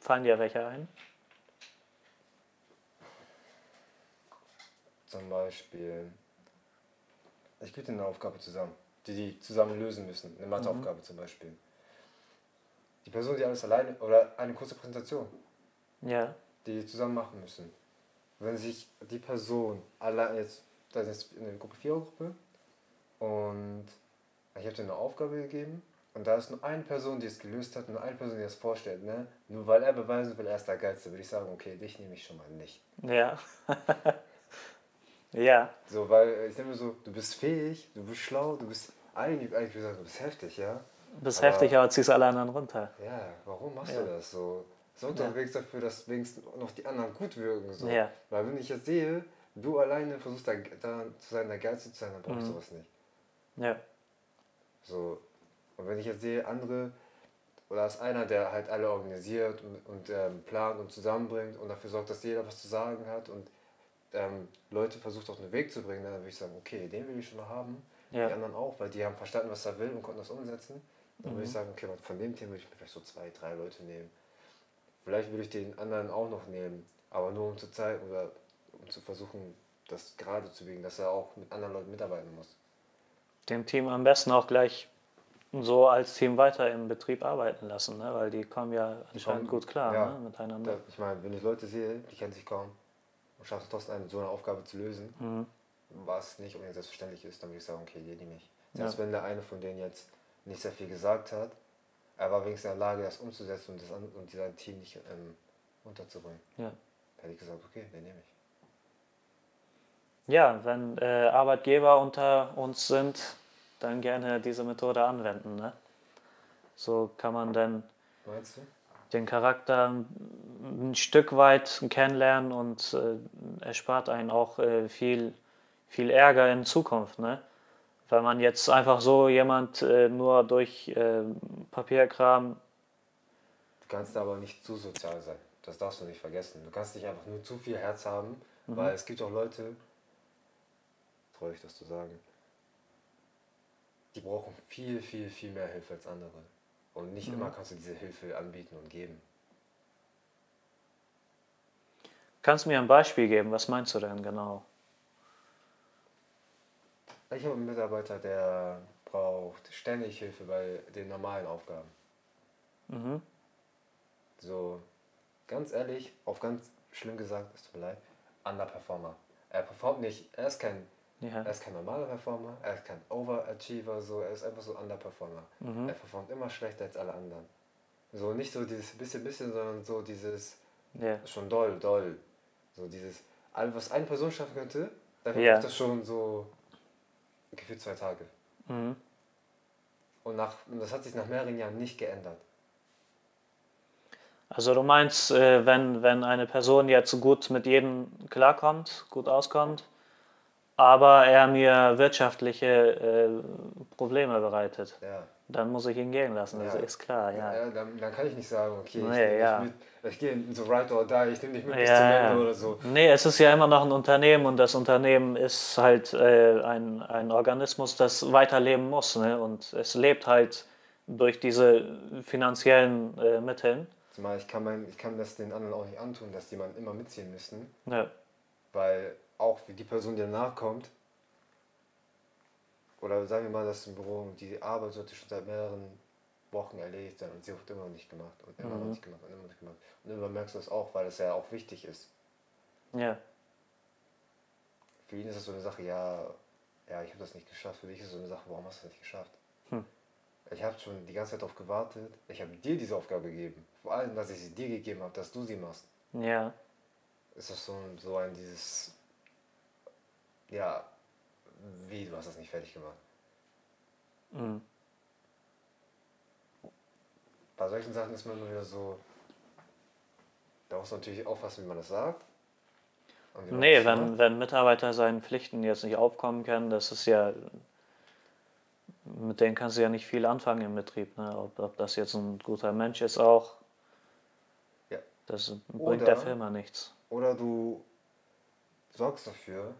Fallen dir welche ein? Zum Beispiel, ich gebe dir eine Aufgabe zusammen, die die zusammen lösen müssen. Eine Matheaufgabe zum Beispiel. Die Person, die alles alleine, oder eine kurze Präsentation, Ja. die zusammen machen müssen. Wenn sich die Person allein jetzt, das ist jetzt eine Gruppe 4 Gruppe und ich habe dir eine Aufgabe gegeben und da ist nur eine Person, die es gelöst hat, nur eine Person, die es vorstellt, ne? Nur weil er beweisen will, er ist der Geilste, würde ich sagen, okay, dich nehme ich schon mal nicht. Ja. ja. So, weil ich mir so, du bist fähig, du bist schlau, du bist eigentlich, eigentlich würde ich sagen, du bist heftig, ja? Du bist Aber- heftig, aber ziehst alle anderen runter. Ja, warum machst Ja. du das so? Sorg Ja. doch wenigstens dafür, dass wenigstens noch die anderen gut wirken. So. Ja. Weil wenn ich jetzt sehe, du alleine versuchst da, da zu sein, der Geilste zu sein, dann brauche ich Mhm. sowas nicht. Ja. So. Und wenn ich jetzt sehe, andere, oder ist einer, der halt alle organisiert und, und ähm, plant und zusammenbringt und dafür sorgt, dass jeder was zu sagen hat und ähm, Leute versucht auf den Weg zu bringen, dann würde ich sagen, okay, den will ich schon mal haben. Ja. Die anderen auch, weil die haben verstanden, was er will und konnten das umsetzen. Dann würde ich Mhm. sagen, okay, von dem Thema würde ich mir vielleicht so zwei, drei Leute nehmen. Vielleicht würde ich den anderen auch noch nehmen, aber nur um zu zeigen oder um zu versuchen, das gerade zu biegen, dass er auch mit anderen Leuten mitarbeiten muss. Dem Team am besten auch gleich so als Team weiter im Betrieb arbeiten lassen, ne? weil die kommen ja anscheinend gut klar ja. ne? miteinander. Da, ich meine, wenn ich Leute sehe, die kennen sich kaum und schaffen es trotzdem eine, so eine Aufgabe zu lösen, Mhm. was nicht unbedingt selbstverständlich ist, dann würde ich sagen, okay, die nehme ich. Ja. Selbst wenn der eine von denen jetzt nicht sehr viel gesagt hat, er war wenigstens in der Lage, das umzusetzen und, das an, und dieser Team nicht ähm, unterzubringen. Ja. Hätte ich gesagt, okay, den nehme ich. Ja, wenn äh, Arbeitgeber unter uns sind, dann gerne diese Methode anwenden. Ne? So kann man dann den Charakter ein Stück weit kennenlernen und äh, erspart einen auch äh, viel, viel Ärger in Zukunft. Ne? Wenn man jetzt einfach so jemand äh, nur durch äh, Papierkram, Du kannst aber nicht zu sozial sein. Das darfst du nicht vergessen. Du kannst nicht einfach nur zu viel Herz haben, weil es gibt auch Leute, traurig das zu sagen, die brauchen viel, viel, viel mehr Hilfe als andere. Und nicht immer kannst du diese Hilfe anbieten und geben. kannst du mir ein Beispiel geben? Was meinst du denn genau? Ich habe einen Mitarbeiter, der braucht ständig Hilfe bei den normalen Aufgaben. Mhm. So, ganz ehrlich, auf ganz schlimm gesagt, es tut mir leid, Underperformer. Er performt nicht, er ist kein, Ja. er ist kein normaler Performer, er ist kein Overachiever, so, er ist einfach so Underperformer. Mhm. Er performt immer schlechter als alle anderen. So, nicht so dieses bisschen, bisschen, sondern so dieses Ja. schon doll, doll. So dieses, was eine Person schaffen könnte, dann Ja. das schon so gefühlt zwei Tage. Mhm. Und nach, das hat sich nach mehreren Jahren nicht geändert. Also du meinst, äh, wenn, wenn eine Person jetzt gut mit jedem klarkommt, gut auskommt, aber er mir wirtschaftliche äh, Probleme bereitet, Ja. Dann muss ich ihn gehen lassen, das Ja. ist klar, ja. Ja, dann, dann kann ich nicht sagen, okay, ich Nee, nehme ja. mit, ich gehe in so right or die, ich nehme dich mit bis zum. Ende oder so. Nee, es ist ja immer noch ein Unternehmen und das Unternehmen ist halt äh, ein, ein Organismus, das weiterleben muss. Ne? Und es lebt halt durch diese finanziellen äh, Mitteln. Zumal ich kann, mein, ich kann das den anderen auch nicht antun, dass die man immer mitziehen müssen, Ja, weil auch die Person, die danach kommt, oder sagen wir mal, dass im Büro die Arbeit sollte schon seit mehreren Wochen erledigt sein und sie wird immer noch nicht gemacht und immer noch Mhm. nicht gemacht und immer noch nicht gemacht. Und irgendwann merkst du das auch, weil das ja auch wichtig ist. ja, Für ihn ist es so eine Sache, ja, ja, ich habe das nicht geschafft. Für dich ist es so eine Sache, warum hast du das nicht geschafft? Hm. Ich habe schon die ganze Zeit darauf gewartet. Ich habe dir diese Aufgabe gegeben. Vor allem, dass ich sie dir gegeben habe, dass du sie machst. ja, Ist das so ein, so ein dieses, ja, wie, du hast das nicht fertig gemacht. mhm. Bei solchen Sachen ist man immer wieder so, da muss man natürlich aufpassen, wie man das sagt. Man Nee, das wenn, macht. wenn Mitarbeiter seinen Pflichten jetzt nicht aufkommen können, das ist ja, mit denen kannst du ja nicht viel anfangen im Betrieb. Ne? Ob, ob das jetzt ein guter Mensch ist auch, Ja. das bringt Oder- der Firma nichts. Oder du sorgst dafür,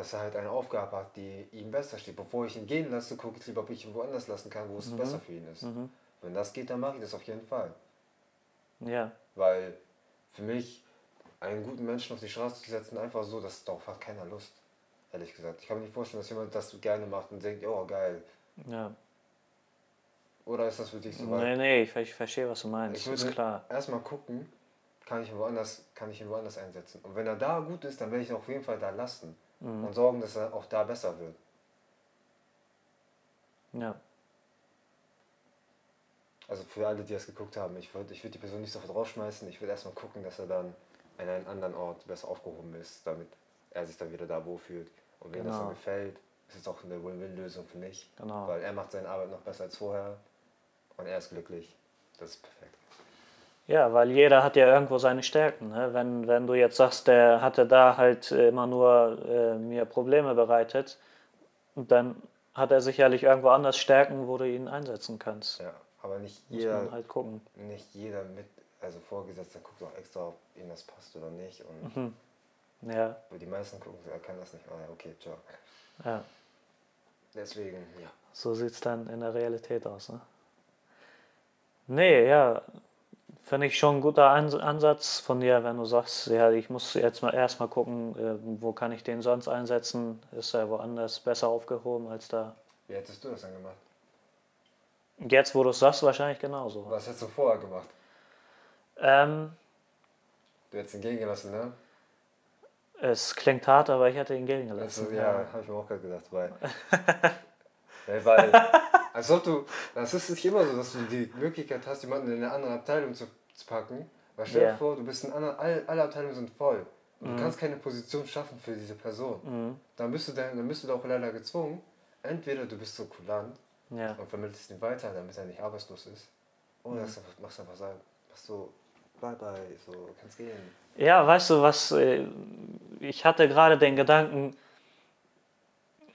dass er halt eine Aufgabe hat, die ihm besser steht. Bevor ich ihn gehen lasse, gucke ich lieber, ob ich ihn woanders lassen kann, wo es besser für ihn ist. Mhm. Wenn das geht, dann mache ich das auf jeden Fall. Ja, Weil für mich, einen guten Menschen auf die Straße zu setzen, einfach so, das darauf hat keiner Lust. Ehrlich gesagt. Ich kann mir nicht vorstellen, dass jemand das gerne macht und denkt, oh geil. ja. Oder ist das für dich so Nee, weit? nee, ich, ich verstehe, was du meinst. Ich ist würde klar. erstmal gucken, kann ich, ihn woanders, kann ich ihn woanders einsetzen. Und wenn er da gut ist, dann werde ich ihn auf jeden Fall da lassen. Mhm. Und sorgen, dass er auch da besser wird. Ja, Also für alle, die das geguckt haben, ich würde ich würd die Person nicht sofort rausschmeißen. Ich würde erstmal gucken, dass er dann an einem anderen Ort besser aufgehoben ist, damit er sich dann wieder da wohlfühlt. Und wenn das dann Genau. gefällt, ist es auch eine Win-Win-Lösung für mich. genau. Weil er macht seine Arbeit noch besser als vorher und er ist glücklich. Das ist perfekt. Ja, weil jeder hat ja irgendwo seine Stärken. Ne? Wenn, wenn du jetzt sagst, der hatte da halt immer nur äh, mir Probleme bereitet, dann hat er sicherlich irgendwo anders Stärken, wo du ihn einsetzen kannst. Ja, aber nicht Muss jeder, man halt gucken. nicht jeder mit, also Vorgesetzter guckt auch extra, ob ihm das passt oder nicht. Und Ja, die meisten gucken, er kann das nicht. Ah, okay, ciao. ja. Deswegen, ja. So sieht es dann in der Realität aus. Ne? Nee, ja, finde ich schon ein guter Ans Ansatz von dir, wenn du sagst, ja, ich muss jetzt mal erstmal gucken, äh, wo kann ich den sonst einsetzen? Ist er woanders besser aufgehoben als da? Wie hättest du das dann gemacht? Jetzt, wo du es sagst, wahrscheinlich genauso. Was hättest du vorher gemacht? Ähm, Du hättest ihn gehen gelassen, ne? es klingt hart, aber ich hätte ihn gehen gelassen. Also, ja, habe ich mir auch gerade gedacht, weil. weil, weil als ob du. Das ist nicht immer so, dass du die Möglichkeit hast, jemanden in eine andere Abteilung zu, zu packen. Weil stell dir Ja. vor, du bist in einer, alle, alle Abteilungen sind voll. Und du kannst keine Position schaffen für diese Person. Mhm. Dann bist du dann, dann bist du da auch leider gezwungen. Entweder du bist so kulant Ja. und vermittelst ihn weiter, damit er nicht arbeitslos ist. Oder das einfach, machst einfach sagen, machst so, bye bye, so, kannst gehen. ja, weißt du was, äh, ich hatte gerade den Gedanken,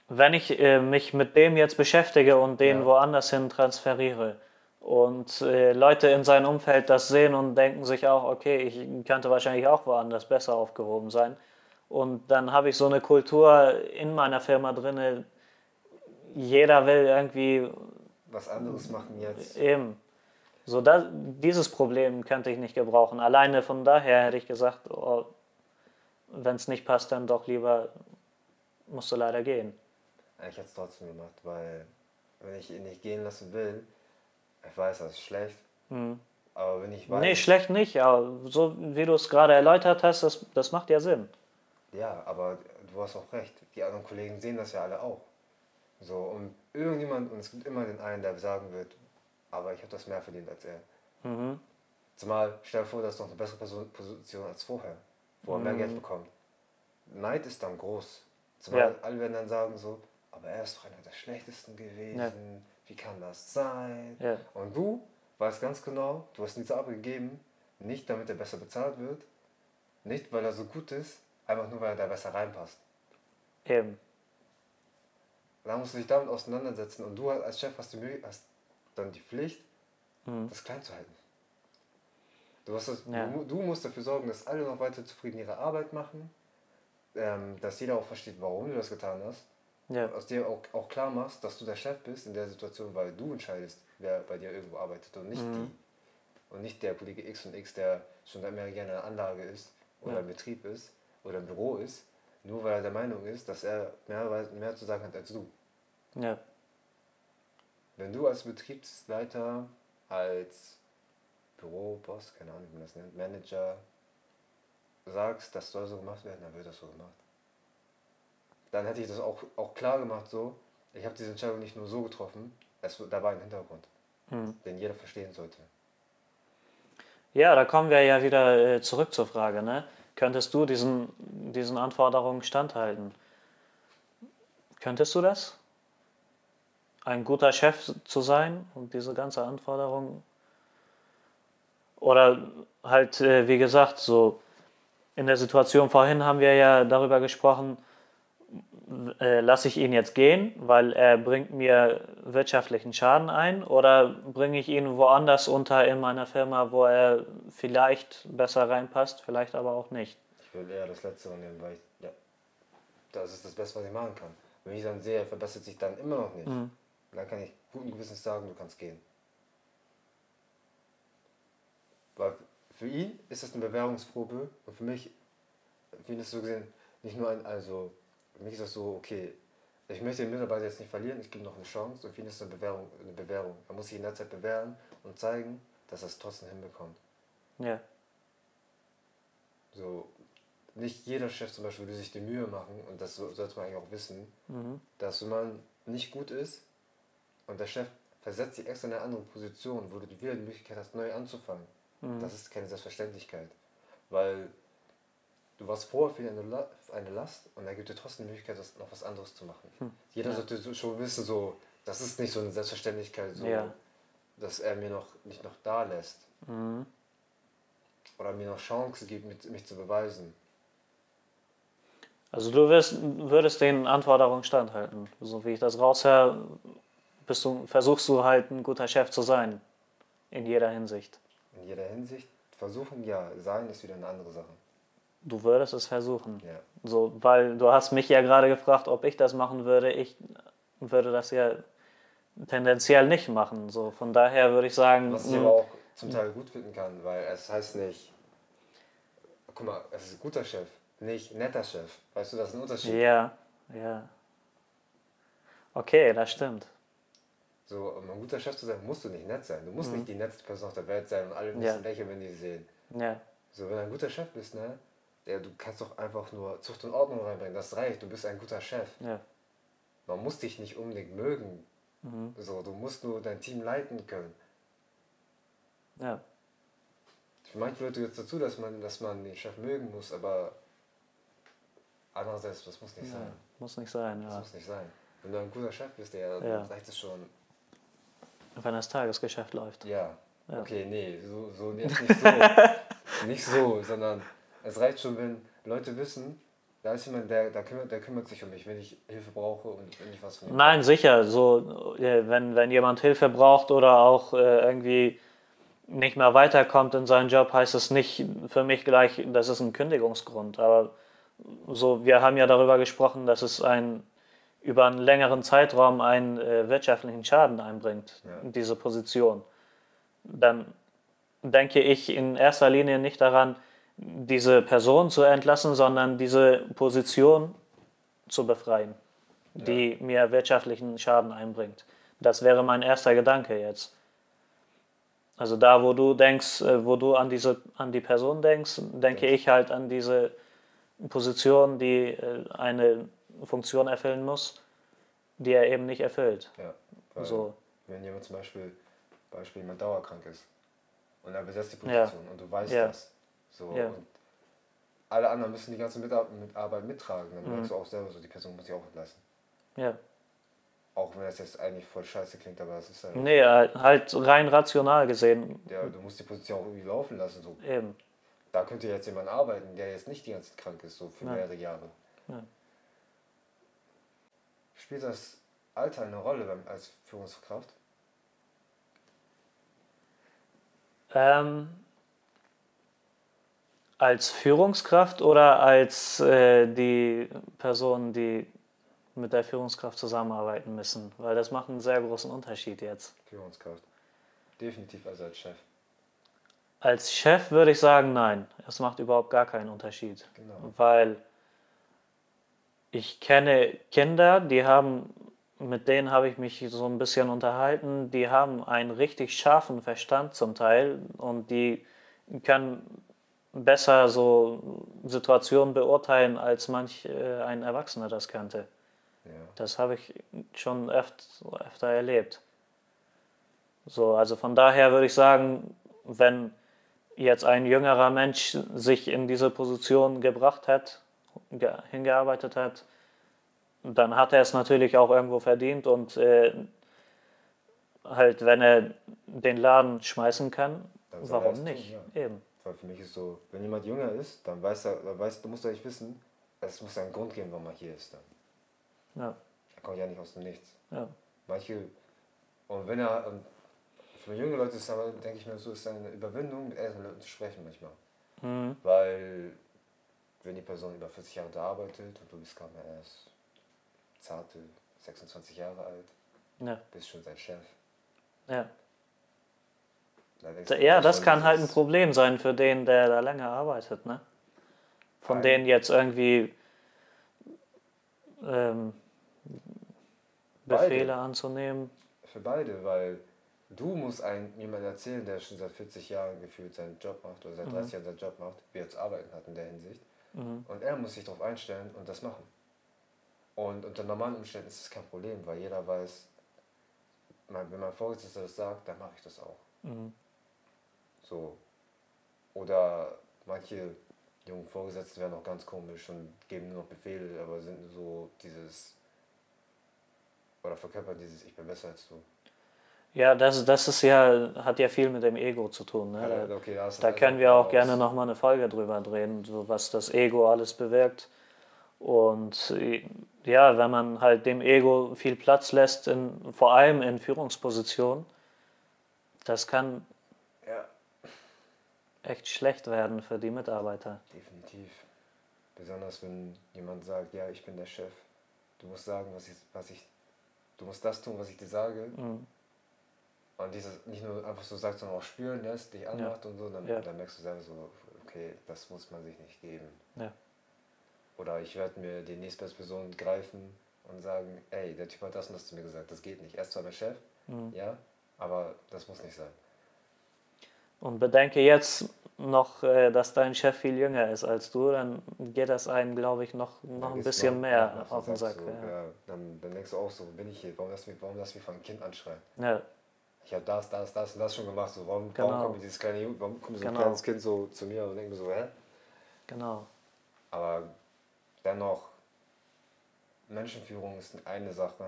wenn ich äh, mich mit dem jetzt beschäftige und den Ja. woanders hin transferiere und äh, Leute in seinem Umfeld das sehen und denken sich auch, okay, ich könnte wahrscheinlich auch woanders besser aufgehoben sein. Und dann habe ich so eine Kultur in meiner Firma drinne. Jeder will irgendwie Was anderes machen jetzt. Eben. So, das, dieses Problem könnte ich nicht gebrauchen. Alleine von daher hätte ich gesagt, oh, wenn es nicht passt, dann doch lieber musst du leider gehen. Ich hätte es trotzdem gemacht, weil wenn ich ihn nicht gehen lassen will, ich weiß, das ist schlecht, Hm. aber wenn ich weiß, Nee, schlecht nicht, aber so wie du es gerade erläutert hast, das, das macht ja Sinn. ja, aber du hast auch recht, die anderen Kollegen sehen das ja alle auch. So, und irgendjemand, und es gibt immer den einen, der sagen wird, aber ich habe das mehr verdient als er. Mhm. Zumal, stell dir vor, das ist noch eine bessere Person- Position als vorher, wo er mehr Geld bekommt. Neid ist dann groß. Zumal Ja. alle werden dann sagen so, aber er ist doch einer der schlechtesten gewesen, wie kann das sein? Ja. Und du weiß ganz genau, du hast ihn diese Arbeit gegeben, nicht damit er besser bezahlt wird, nicht weil er so gut ist, einfach nur weil er da besser reinpasst. Eben. Da musst du dich damit auseinandersetzen und du als Chef hast, die, Möglichkeit, hast dann die Pflicht, Mhm. das klein zu halten. Du, hast das, Ja. du, du musst dafür sorgen, dass alle noch weiter zufrieden ihre Arbeit machen, ähm, dass jeder auch versteht, warum du das getan hast, Ja. aus dir auch, auch klar machst, dass du der Chef bist in der Situation, weil du entscheidest, wer bei dir irgendwo arbeitet und nicht Mhm. die. Und nicht der Kollege X und X, der schon seit mehreren Jahren in einer Anlage ist oder Ja. im Betrieb ist oder im Büro ist, nur weil er der Meinung ist, dass er mehr, mehr zu sagen hat als du. Ja. Wenn du als Betriebsleiter, als Büroboss, keine Ahnung, wie man das nennt, Manager, sagst, das soll so gemacht werden, dann wird das so gemacht. Dann hätte ich das auch, auch klar gemacht so, ich habe diese Entscheidung nicht nur so getroffen, es, da war ein Hintergrund, Mhm. den jeder verstehen sollte. Ja, da kommen wir ja wieder äh, zurück zur Frage, ne? Könntest du diesen, diesen Anforderungen standhalten? Könntest du das? Ein guter Chef zu sein und diese ganze Anforderung? Oder halt, äh, wie gesagt, so in der Situation vorhin haben wir ja darüber gesprochen, äh, lasse ich ihn jetzt gehen, weil er bringt mir wirtschaftlichen Schaden ein oder bringe ich ihn woanders unter in meiner Firma, wo er vielleicht besser reinpasst, vielleicht aber auch nicht. Ich will eher das Letztere nehmen, weil ich, ja, das ist das Beste, was ich machen kann. Wenn ich dann sehe, er verbessert sich dann immer noch nicht, Mhm. dann kann ich guten Gewissens sagen, du kannst gehen. Weil für ihn ist das eine Bewährungsprobe und für mich, für ihn ist so gesehen nicht nur ein, also für mich ist das so, okay, ich möchte den Mitarbeiter jetzt nicht verlieren, ich gebe noch eine Chance und für ihn ist es eine Bewährung, eine Bewährung. Er muss sich in der Zeit bewähren und zeigen, dass er es trotzdem hinbekommt. Ja, So, nicht jeder Chef zum Beispiel will sich die Mühe machen, und das so- sollte man eigentlich auch wissen, mhm. dass wenn man nicht gut ist und der Chef versetzt dich extra in eine andere Position, wo du wieder die Möglichkeit hast, neu anzufangen, Mhm. das ist keine Selbstverständlichkeit. Weil du warst vorher für eine, La eine Last und er gibt dir trotzdem die Möglichkeit, das noch was anderes zu machen. Jeder Hm. Ja. sollte so, schon wissen, so, das ist nicht so eine Selbstverständlichkeit, so, Ja. dass er mir noch nicht noch da lässt Mhm. oder mir noch Chance gibt, mich, mich zu beweisen. Also du wirst, würdest den Anforderungen standhalten. So wie ich das raushöre, bist du, versuchst du halt ein guter Chef zu sein. In jeder Hinsicht. In jeder Hinsicht versuchen, ja, sein ist wieder eine andere Sache. Du würdest es versuchen. Ja. So, weil du hast mich ja gerade gefragt, ob ich das machen würde. Ich würde das ja tendenziell nicht machen. So, von daher würde ich sagen, Was ich mh, aber auch zum Teil gut finden kann, weil es heißt nicht, guck mal, es ist ein guter Chef, nicht netter Chef. Weißt du, das ist ein Unterschied. ja, ja. Okay, das stimmt. So, um ein guter Chef zu sein, musst du nicht nett sein. Du musst Mhm. nicht die netteste Person auf der Welt sein und alle müssen Ja. lächeln, wenn die sie sehen. Ja, So, wenn du ein guter Chef bist, ne, der, du kannst doch einfach nur Zucht und Ordnung reinbringen. Das reicht, du bist ein guter Chef. ja. Man muss dich nicht unbedingt mögen. Mhm. So, du musst nur dein Team leiten können. ja. Für manche Leute gehört es dazu, dass man, dass man den Chef mögen muss, aber andererseits, das muss nicht ja. sein. Muss nicht sein, Das ja. muss nicht sein. Wenn du ein guter Chef bist, der Ja. reicht es schon. Wenn das Tagesgeschäft läuft. Ja. Ja. Okay, nee, so, so nicht so. nicht so, sondern es reicht schon, wenn Leute wissen, da ist jemand, der, der, kümmert, der kümmert sich um mich, wenn ich Hilfe brauche und wenn ich was von ihm Nein, sicher. So, äh, wenn, wenn jemand Hilfe braucht oder auch äh, irgendwie nicht mehr weiterkommt in seinem Job, heißt es nicht für mich gleich, das ist ein Kündigungsgrund. Aber so, wir haben ja darüber gesprochen, dass es ein, über einen längeren Zeitraum einen äh, wirtschaftlichen Schaden einbringt, Ja. diese Position. Dann denke ich in erster Linie nicht daran, diese Person zu entlassen, sondern diese Position zu befreien, die mir wirtschaftlichen Schaden einbringt. Das wäre mein erster Gedanke jetzt. Also da, wo du denkst, äh, wo du an diese, an die Person denkst, denke ich halt an diese Position, die äh, eine Funktion erfüllen muss, die er eben nicht erfüllt. Ja, So, wenn jemand zum Beispiel, Beispiel jemand dauerkrank ist und er besetzt die Ja. Position und du weißt Ja. das. So, Ja. und alle anderen müssen die ganze Mitar- Arbeit mittragen, dann Mhm. merkst du auch selber so, die Person muss sich auch leisten. ja, Auch wenn das jetzt eigentlich voll scheiße klingt, aber es ist halt. Nee, halt rein rational gesehen. Ja, du musst die Position auch irgendwie laufen lassen. So. Eben. Da könnte jetzt jemand arbeiten, der jetzt nicht die ganze Zeit krank ist, so für Ja. mehrere Jahre. Ja. Spielt das Alter eine Rolle beim, als Führungskraft? Ähm, als Führungskraft oder als äh, die Personen, die mit der Führungskraft zusammenarbeiten müssen? Weil das macht einen sehr großen Unterschied jetzt. Führungskraft. Definitiv also als Chef. Als Chef würde ich sagen, nein. Es macht überhaupt gar keinen Unterschied. Genau. Weil ich kenne Kinder, die haben, mit denen habe ich mich so ein bisschen unterhalten, die haben einen richtig scharfen Verstand zum Teil und die können besser so Situationen beurteilen, als manch äh, ein Erwachsener das könnte. Ja. Das habe ich schon öft, öfter erlebt. So, also von daher würde ich sagen, wenn jetzt ein jüngerer Mensch sich in diese Position gebracht hat, ge hingearbeitet hat, dann hat er es natürlich auch irgendwo verdient und äh, halt, wenn er den Laden schmeißen kann, warum es tun, nicht? ja. Eben. Weil für mich ist so, wenn jemand jünger ist, dann weiß er, dann weiß, du musst eigentlich wissen, es muss einen Grund geben, warum er hier ist dann. Ja, Er kommt ja nicht aus dem Nichts. ja, Manche, und wenn er, und für junge Leute ist aber, denke ich mir so, ist eine Überwindung, mit älteren Leuten zu sprechen manchmal. mhm. Weil, wenn die Person über 40 Jahre da arbeitet und du bist gerade erst zarte 26 Jahre alt, ja, bist schon sein Chef. ja. Ja, das kann halt ein Problem sein für den, der da länger arbeitet, ne? Von denen jetzt irgendwie ähm, Beide. Befehle anzunehmen. Für beide, weil du musst ein, jemand erzählen, der schon seit 40 Jahren gefühlt seinen Job macht oder seit 30 Jahren seinen Job macht, wie er zu arbeiten hat in der Hinsicht. Mhm. Und er muss sich darauf einstellen und das machen. Und unter normalen Umständen ist es kein Problem, weil jeder weiß, wenn mein Vorgesetzter das sagt, dann mache ich das auch. Mhm. So. Oder manche jungen Vorgesetzten werden auch ganz komisch und geben nur noch Befehle, aber sind so dieses oder verkörpern dieses Ich bin besser als du. Ja, das, das ist ja, hat ja viel mit dem Ego zu tun. Ne? Ja, Da, okay, da da können wir auch raus. gerne nochmal eine Folge drüber drehen, so was das Ego alles bewirkt. Und ja, wenn man halt dem Ego viel Platz lässt, in, vor allem in Führungspositionen, das kann echt schlecht werden für die Mitarbeiter. definitiv. Besonders wenn jemand sagt, ja, ich bin der Chef. Du musst sagen, was ich, was ich, du musst das tun, was ich dir sage. Mhm. Und dieses nicht nur einfach so sagt, sondern auch spüren lässt, dich anmacht und so, dann, Ja. dann merkst du selber so, okay, das muss man sich nicht geben. Ja. Oder ich werde mir die nächstbeste Person greifen und sagen, ey, der Typ hat das und das zu mir gesagt, das geht nicht. Er ist zwar mein Chef, Mhm. ja, aber das muss nicht sein. Und bedenke jetzt noch, äh, dass dein Chef viel jünger ist als du, dann geht das einem, glaube ich, noch, noch Dann ein bisschen noch- mehr auf den Sack. sagst du, Ja. ja, dann, dann denkst du auch so, bin ich hier, warum lass mich, warum lass mich von einem Kind anschreien? Ja. Ich habe das, das, das und das schon gemacht, so, warum, Genau. warum kommt dieses kleine warum kommt so ein Genau. kleines Kind so zu mir und denkt mir so, hä? Genau. Aber dennoch, Menschenführung ist eine Sache.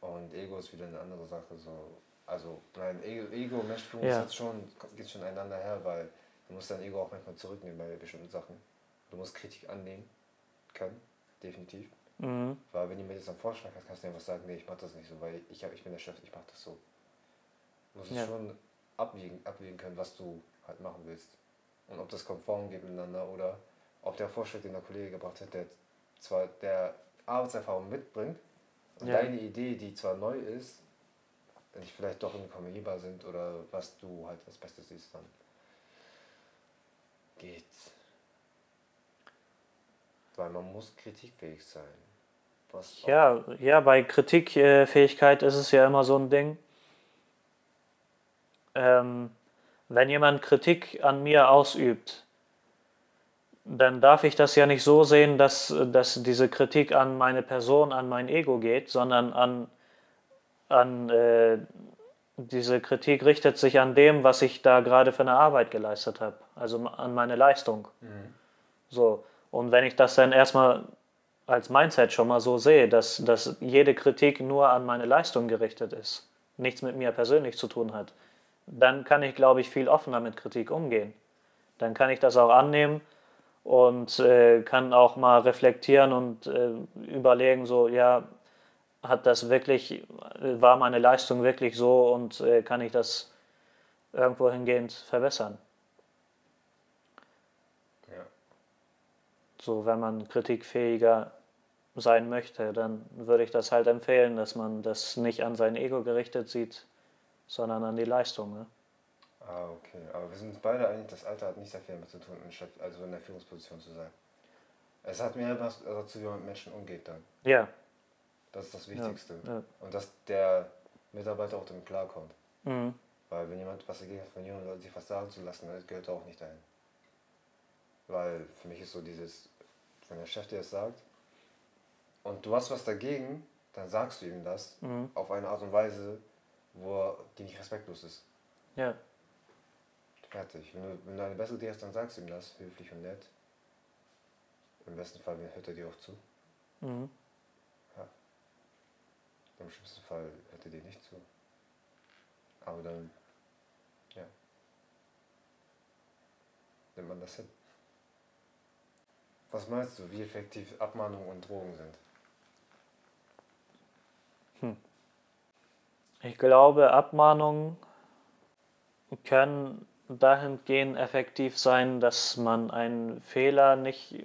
Und Ego ist wieder eine andere Sache. So. Also, nein, Ego, Ego Menschenführung Ja. ist jetzt schon, geht schon einander her, weil du musst dein Ego auch manchmal zurücknehmen bei bestimmten Sachen. Du musst Kritik annehmen können, definitiv. Mhm. Weil wenn jemand jetzt einen Vorschlag hat, kannst du einfach sagen, nee, ich mach das nicht so, weil ich, hab, ich bin der Chef, ich mach das so. Du musst es Ja. schon abwägen, abwägen können, was du halt machen willst. Und ob das konform geht miteinander oder ob der Vorschlag, den der Kollege gebracht hat, der zwar der Arbeitserfahrung mitbringt und Ja. deine Idee, die zwar neu ist, nicht vielleicht doch irgendwie kombinierbar sind oder was du halt als Bestes siehst, dann geht's. Weil man muss kritikfähig sein. Was Ja, ja, bei Kritikfähigkeit ist es ja immer so ein Ding. Ähm, wenn jemand Kritik an mir ausübt, dann darf ich das ja nicht so sehen, dass, dass diese Kritik an meine Person, an mein Ego geht, sondern an, an äh, diese Kritik richtet sich an dem, was ich da gerade für eine Arbeit geleistet habe, also an meine Leistung. Mhm. So, und wenn ich das dann erstmal als Mindset schon mal so sehe, dass, dass jede Kritik nur an meine Leistung gerichtet ist, nichts mit mir persönlich zu tun hat, dann kann ich, glaube ich, viel offener mit Kritik umgehen. Dann kann ich das auch annehmen und äh, kann auch mal reflektieren und äh, überlegen, so, ja, hat das wirklich, war meine Leistung wirklich so und äh, kann ich das irgendwo hingehend verbessern? Ja. So, wenn man kritikfähiger sein möchte, dann würde ich das halt empfehlen, dass man das nicht an sein Ego gerichtet sieht, sondern an die Leistung. Ne? Ah, okay. Aber wir sind uns beide einig, das Alter hat nicht sehr viel damit zu tun, also in der Führungsposition zu sein. Es hat mehr was dazu, wie man mit Menschen umgeht dann. Ja. Das ist das Wichtigste. Ja, ja. Und dass der Mitarbeiter auch damit klarkommt. Mhm. Weil wenn jemand was dagegen hat, von Leuten sich was sagen zu lassen, das gehört auch nicht dahin. Weil für mich ist so dieses, wenn der Chef dir das sagt und du hast was dagegen, dann sagst du ihm das Mhm. auf eine Art und Weise, wo die nicht respektlos ist. Ja. Fertig. Wenn du, wenn du eine bessere Idee hast, dann sagst du ihm das, höflich und nett. Im besten Fall hört er dir auch zu. Mhm. Im schlimmsten Fall hört er dir nicht zu. Aber dann, ja, nimmt man das hin. Was meinst du, wie effektiv Abmahnungen und Drogen sind? Ich glaube, Abmahnungen können dahingehend effektiv sein, dass man einen Fehler nicht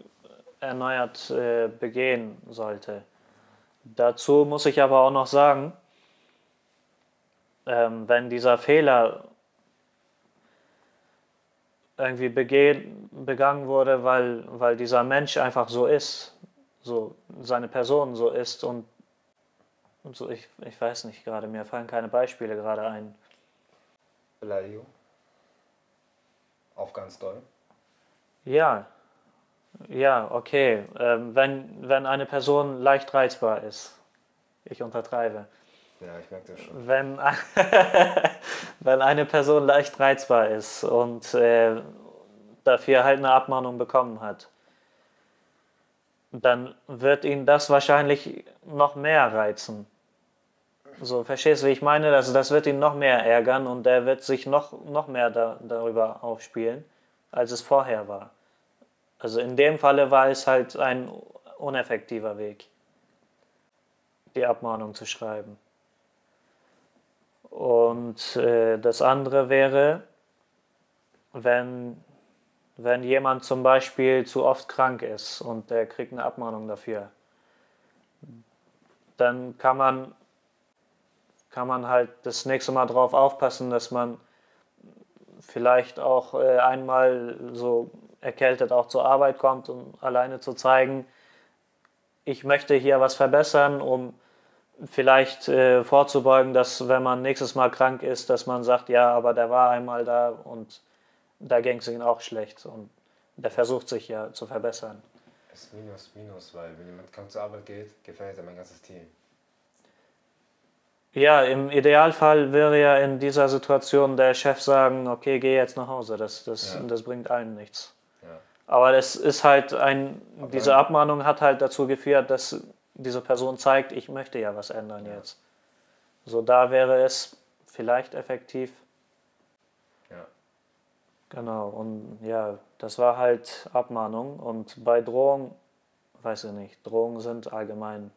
erneuert äh, begehen sollte. Dazu muss ich aber auch noch sagen, ähm, wenn dieser Fehler irgendwie begehen, begangen wurde, weil, weil dieser Mensch einfach so ist, so seine Person so ist und, und so, ich, ich weiß nicht gerade, mir fallen keine Beispiele gerade ein. Beleidigung? Auf ganz doll? Ja, ja, okay. Ähm, wenn, wenn eine Person leicht reizbar ist, ich untertreibe. Ja, ich merke das schon. Wenn, wenn eine Person leicht reizbar ist und äh, dafür halt eine Abmahnung bekommen hat, dann wird ihn das wahrscheinlich noch mehr reizen. So, verstehst du, wie ich meine? Das, das wird ihn noch mehr ärgern und er wird sich noch, noch mehr da, darüber aufspielen, als es vorher war. Also in dem Falle war es halt ein uneffektiver Weg, die Abmahnung zu schreiben. Und äh, das andere wäre, wenn, wenn jemand zum Beispiel zu oft krank ist und der kriegt eine Abmahnung dafür, dann kann man, kann man halt das nächste Mal darauf aufpassen, dass man vielleicht auch äh, einmal so erkältet auch zur Arbeit kommt, um alleine zu zeigen, ich möchte hier was verbessern, um vielleicht äh, vorzubeugen, dass wenn man nächstes Mal krank ist, dass man sagt, ja, aber der war einmal da und da ging es ihm auch schlecht und der versucht sich ja zu verbessern. Es ist minus, minus, weil wenn jemand krank zur Arbeit geht, gefällt er mein ganzes Team. Ja, im Idealfall wäre ja in dieser Situation der Chef sagen, okay, geh jetzt nach Hause, das, das, Ja. das bringt allen nichts. Aber es ist halt ein, Aber- diese Abmahnung hat halt dazu geführt, dass diese Person zeigt, ich möchte ja was ändern Ja. jetzt. So da wäre es vielleicht effektiv. Ja. Genau, und ja, das war halt Abmahnung. Und bei Drohung, weiß ich nicht, Drohungen sind allgemein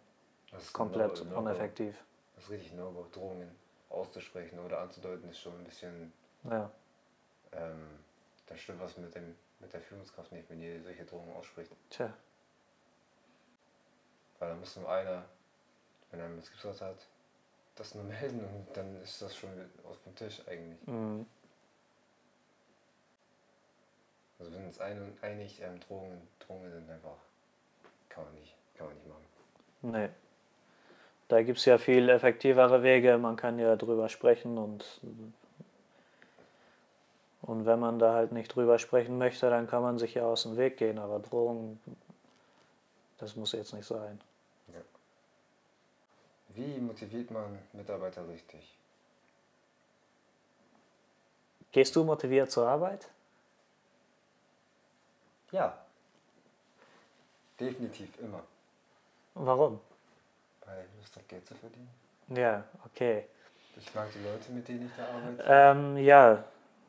komplett no- no-go. uneffektiv. Das ist richtig No-Go. Drohungen auszusprechen oder anzudeuten ist schon ein bisschen, Ja, ähm, da stimmt was mit, dem, mit der Führungskraft nicht, wenn ihr solche Drohungen ausspricht. tja, Weil da muss nur einer, wenn er einen Betriebsrat hat, das nur melden und dann ist das schon aus dem Tisch eigentlich. mhm. Also sind uns ein, einig, ähm, Drohungen, Drohungen sind einfach, kann man nicht, kann man nicht machen. nee. Da gibt es ja viel effektivere Wege, man kann ja drüber sprechen und, und wenn man da halt nicht drüber sprechen möchte, dann kann man sich ja aus dem Weg gehen, aber Drohungen, das muss jetzt nicht sein. Wie motiviert man Mitarbeiter richtig? Gehst du motiviert zur Arbeit? Ja. Definitiv immer. Warum? Weil ich Lust habe, Geld zu verdienen. Ja, okay. Ich mag die Leute, mit denen ich da arbeite. Ähm, ja,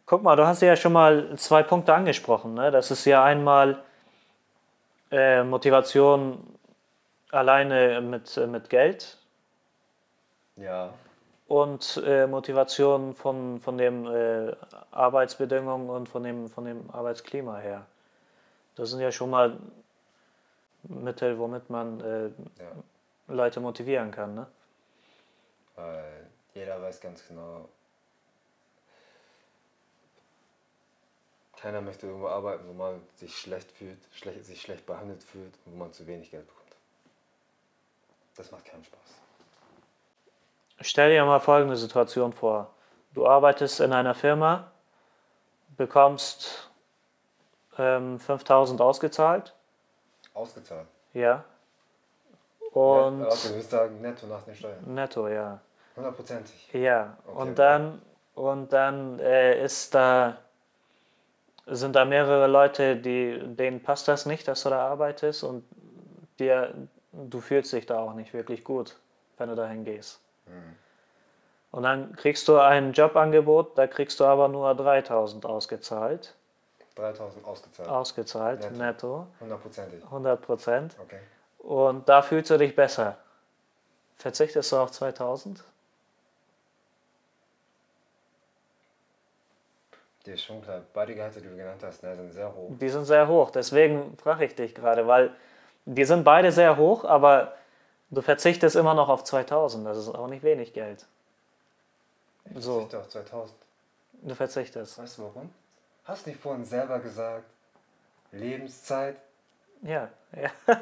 guck mal, du hast ja schon mal zwei Punkte angesprochen. Ne? Das ist ja einmal äh, Motivation alleine mit, äh, mit Geld Ja. und äh, Motivation von, von den äh, Arbeitsbedingungen und von dem, von dem Arbeitsklima her. Das sind ja schon mal Mittel, womit man äh, Ja. Leute motivieren kann. Ne? Weil jeder weiß ganz genau, keiner möchte irgendwo arbeiten, wo man sich schlecht fühlt, schlecht, sich schlecht behandelt fühlt und wo man zu wenig Geld bekommt. Das macht keinen Spaß. Stell dir mal folgende Situation vor. Du arbeitest in einer Firma, bekommst ähm, 5000 ausgezahlt, Ausgezahlt. ja. Und ja, also, du würdest sagen, netto nach den Steuern. netto, ja. Hundertprozentig. Ja, Okay, und dann, und dann äh, ist da, sind da mehrere Leute, die, denen passt das nicht, dass du da arbeitest und dir, du fühlst dich da auch nicht wirklich gut, wenn du dahin gehst. Mhm. Und dann kriegst du ein Jobangebot, da kriegst du aber nur 3000 ausgezahlt. 3000 ausgezahlt. Ausgezahlt, Netto. netto, Hundertprozentig. 100 Prozent. Okay. Und da fühlst du dich besser. Verzichtest du auf 2000? Dir ist schon klar, beide Gehalte, die du genannt hast, ne, sind sehr hoch. Die sind sehr hoch, deswegen frage ich dich gerade, weil die sind beide sehr hoch, aber du verzichtest immer noch auf 2000. Das ist auch nicht wenig Geld. Ich So. verzichte auf 2000. Du verzichtest. Weißt du warum? Hast nicht vorhin selber gesagt, Lebenszeit. Ja, ja.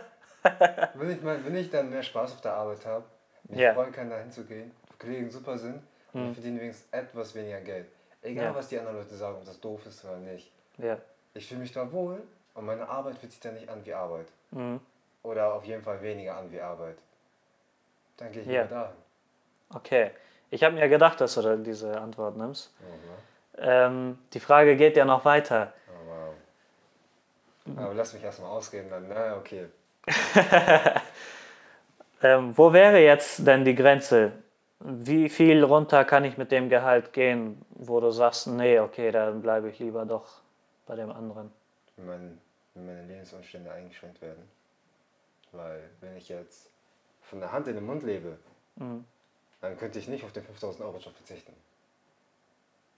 Wenn ich, mal, wenn ich dann mehr Spaß auf der Arbeit habe, mich Ja. freuen kann, dahin zu gehen, die Kollegen super sind und wir verdienen wenigstens etwas weniger Geld. Egal, Ja. was die anderen Leute sagen, ob das doof ist oder nicht. ja. Ich fühle mich da wohl und meine Arbeit fühlt sich dann nicht an wie Arbeit. Mhm. Oder auf jeden Fall weniger an wie Arbeit. Dann gehe ich Ja. wieder dahin. Okay. Ich habe mir gedacht, dass du da diese Antwort nimmst. Oh, Ähm, die Frage geht ja noch weiter. Oh, wow. Aber lass mich erstmal ausreden, dann, na okay. Ähm, wo wäre jetzt denn die Grenze? Wie viel runter kann ich mit dem Gehalt gehen, wo du sagst, nee, okay, dann bleibe ich lieber doch bei dem anderen? wenn, mein, wenn meine Lebensumstände eingeschränkt werden. Weil wenn ich jetzt von der Hand in den Mund lebe, Mhm. dann könnte ich nicht auf den 5000 Euro Job verzichten.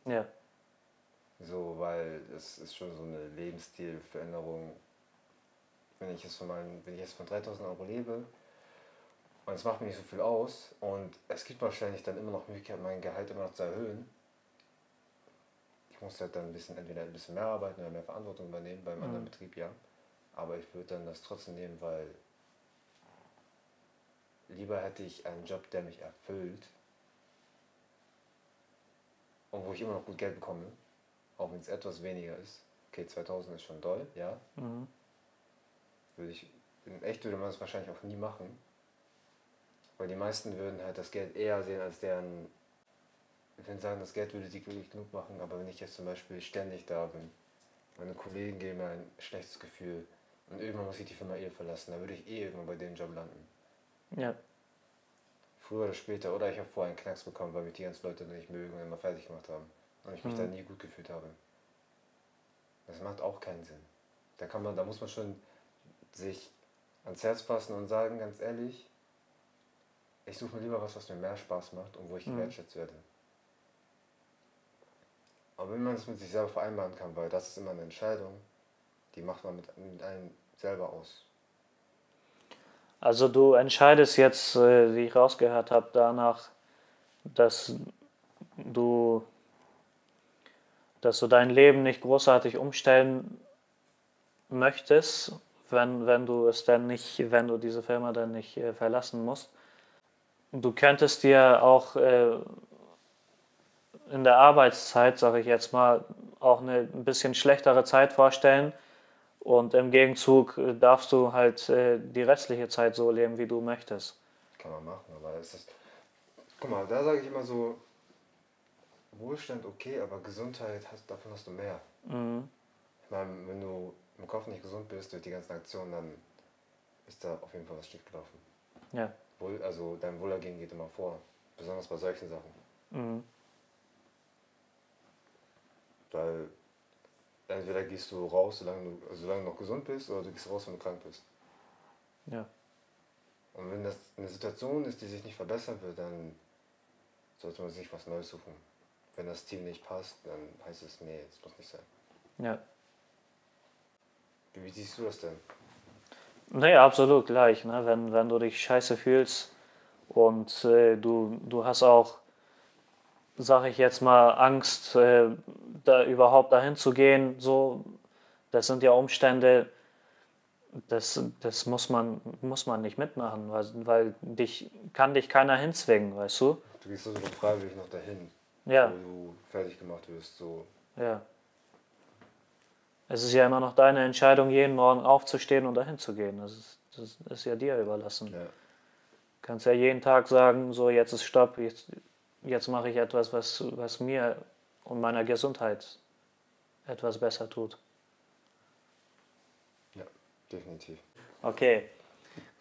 Ja, So, weil es ist schon so eine Lebensstilveränderung. Wenn ich jetzt von, meinen, wenn ich jetzt von 3000 Euro lebe und es macht mir nicht so viel aus und es gibt wahrscheinlich dann immer noch Möglichkeit, mein Gehalt immer noch zu erhöhen. Ich muss halt dann ein bisschen, entweder ein bisschen mehr arbeiten oder mehr Verantwortung übernehmen beim anderen Betrieb, ja. Aber ich würde dann das trotzdem nehmen, weil lieber hätte ich einen Job, der mich erfüllt und wo ich immer noch gut Geld bekomme, auch wenn es etwas weniger ist. Okay, 2000 ist schon doll, ja. mhm. Würde ich, in echt würde man es wahrscheinlich auch nie machen. Weil die meisten würden halt das Geld eher sehen als deren. Ich würde sagen, das Geld würde die glücklich genug machen, aber wenn ich jetzt zum Beispiel ständig da bin, meine Kollegen geben mir ein schlechtes Gefühl und irgendwann muss ich die Firma eh verlassen, dann würde ich eh irgendwann bei dem Job landen. ja, Früher oder später, oder ich habe vorher einen Knacks bekommen, weil mich die ganzen Leute nicht mögen und immer fertig gemacht haben. Und ich mich Mhm. da nie gut gefühlt habe. Das macht auch keinen Sinn. Da kann man, da muss man schon sich ans Herz fassen und sagen, ganz ehrlich, ich suche mir lieber was, was mir mehr Spaß macht und wo ich Mhm. gewertschätzt werde. Aber wenn man es mit sich selber vereinbaren kann, weil das ist immer eine Entscheidung, die macht man mit, mit einem selber aus. Also du entscheidest jetzt, äh, wie ich rausgehört habe, danach, dass du, dass du dein Leben nicht großartig umstellen möchtest, wenn, wenn du es dann nicht, wenn du diese Firma dann nicht äh, verlassen musst. Du könntest dir auch äh, in der Arbeitszeit, sage ich jetzt mal, auch eine ein bisschen schlechtere Zeit vorstellen, und im Gegenzug darfst du halt äh, die restliche Zeit so leben, wie du möchtest. Kann man machen, aber es ist. Guck mal, da sage ich immer so, Wohlstand okay, aber Gesundheit, hast, davon hast du mehr. Mhm. Ich meine, wenn du im Kopf nicht gesund bist durch die ganzen Aktionen, dann ist da auf jeden Fall was schief gelaufen. Ja. Wohl, also dein Wohlergehen geht immer vor. Besonders bei solchen Sachen. Mhm. Weil entweder gehst du raus, solange du, solange du noch gesund bist, oder du gehst raus, wenn du krank bist. Ja. Und wenn das eine Situation ist, die sich nicht verbessern wird, dann sollte man sich was Neues suchen. Wenn das Team nicht passt, dann heißt es, nee, das muss nicht sein. Ja. Wie siehst du das denn? Nee, absolut gleich. Ne? Wenn, wenn du dich scheiße fühlst und äh, du, du hast auch, sag ich jetzt mal, Angst, äh, da überhaupt dahin zu gehen, so, das sind ja Umstände, das, das muss, man, muss man nicht mitmachen, weil, weil dich kann dich keiner hinzwingen, weißt du? Du gehst sogar freiwillig noch dahin, Ja, wo du fertig gemacht wirst. So. ja. Es ist ja immer noch deine Entscheidung, jeden Morgen aufzustehen und dahin zu gehen. Das ist, das ist ja dir überlassen. Ja. Du kannst ja jeden Tag sagen, so jetzt ist Stopp, jetzt, jetzt mache ich etwas, was, was mir und meiner Gesundheit etwas besser tut. ja, definitiv. Okay,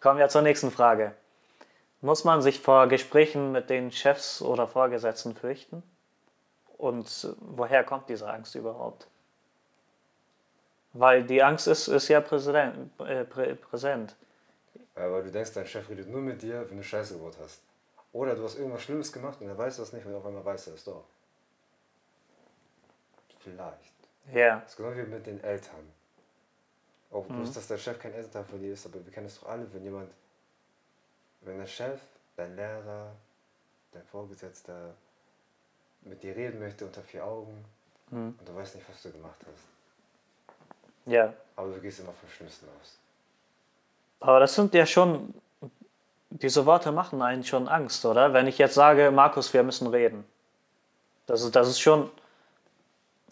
kommen wir zur nächsten Frage. Muss man sich vor Gesprächen mit den Chefs oder Vorgesetzten fürchten? Und woher kommt diese Angst überhaupt? Weil die Angst ist, ist ja präsent, äh, prä, präsent. Aber du denkst, dein Chef redet nur mit dir, wenn du Scheiße gebaut hast. Oder du hast irgendwas Schlimmes gemacht und er weiß das nicht und auf einmal weiß er es doch. Vielleicht. Ja, Das ist genau wie mit den Eltern. Auch Mhm. bloß, dass der Chef kein Elternteil von dir ist, aber wir kennen es doch alle, wenn jemand, wenn der Chef, dein Lehrer, dein Vorgesetzter mit dir reden möchte unter vier Augen Mhm. und du weißt nicht, was du gemacht hast. Ja. Aber du gehst immer vom Schlimmsten aus. Aber das sind ja schon, diese Worte machen einen schon Angst, oder? Wenn ich jetzt sage, Markus, wir müssen reden. Das ist, das ist schon,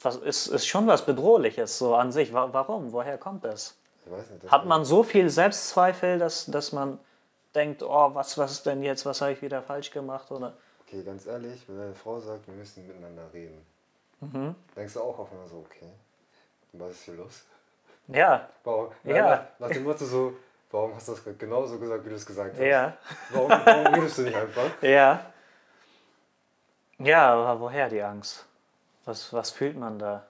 was, ist, ist schon was Bedrohliches so an sich. Wa- Warum? Woher kommt das? Nicht, Hat man so viel Selbstzweifel, dass, dass man denkt, oh, was, was ist denn jetzt, was habe ich wieder falsch gemacht? Oder? Okay, ganz ehrlich, wenn deine Frau sagt, wir müssen miteinander reden, Mhm. denkst du auch auf einmal so, okay, was ist hier los? Ja, Warum? Ja. Nach, dem Motto so, warum hast du das genauso gesagt, wie du es gesagt hast? ja, Warum, warum redest du nicht einfach? ja. Ja, aber woher die Angst? Was, was fühlt man da?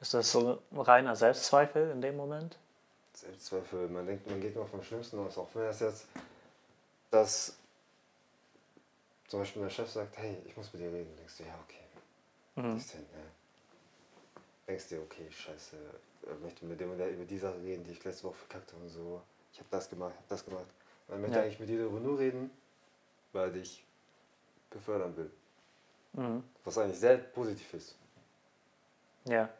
Ist das so reiner Selbstzweifel in dem Moment? Selbstzweifel, man denkt, man geht immer vom Schlimmsten aus, auch wenn das jetzt, dass zum Beispiel der Chef sagt, hey, ich muss mit dir reden, denkst du, ja, okay, Mhm. gehst hin, ne? Denkst dir, okay, scheiße, ich möchte mit dem und der über die Sache reden, die ich letzte Woche verkackt habe und so, ich habe das gemacht, ich habe das gemacht. Man möchte Ja. eigentlich mit dir darüber nur reden, weil er dich befördern will, Mhm. was eigentlich sehr positiv ist. Ja,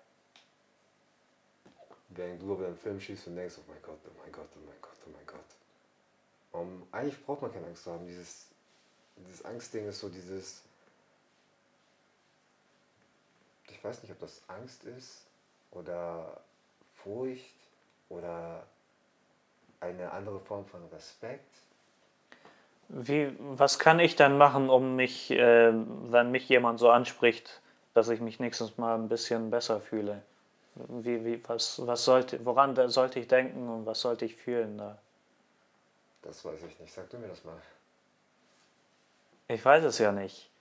Während du aber einen Film schießt und denkst, oh mein Gott, oh mein Gott, oh mein Gott, oh mein Gott. Um, eigentlich braucht man keine Angst zu haben. Dieses, dieses Angstding ist so dieses. Ich weiß nicht, ob das Angst ist oder Furcht oder eine andere Form von Respekt. Wie, was kann ich dann machen, um mich, äh, wenn mich jemand so anspricht, dass ich mich nächstes Mal ein bisschen besser fühle? Wie, wie, was, was sollte, woran sollte ich denken und was sollte ich fühlen da? Das weiß ich nicht. Sag du mir das mal. Ich weiß es ja nicht.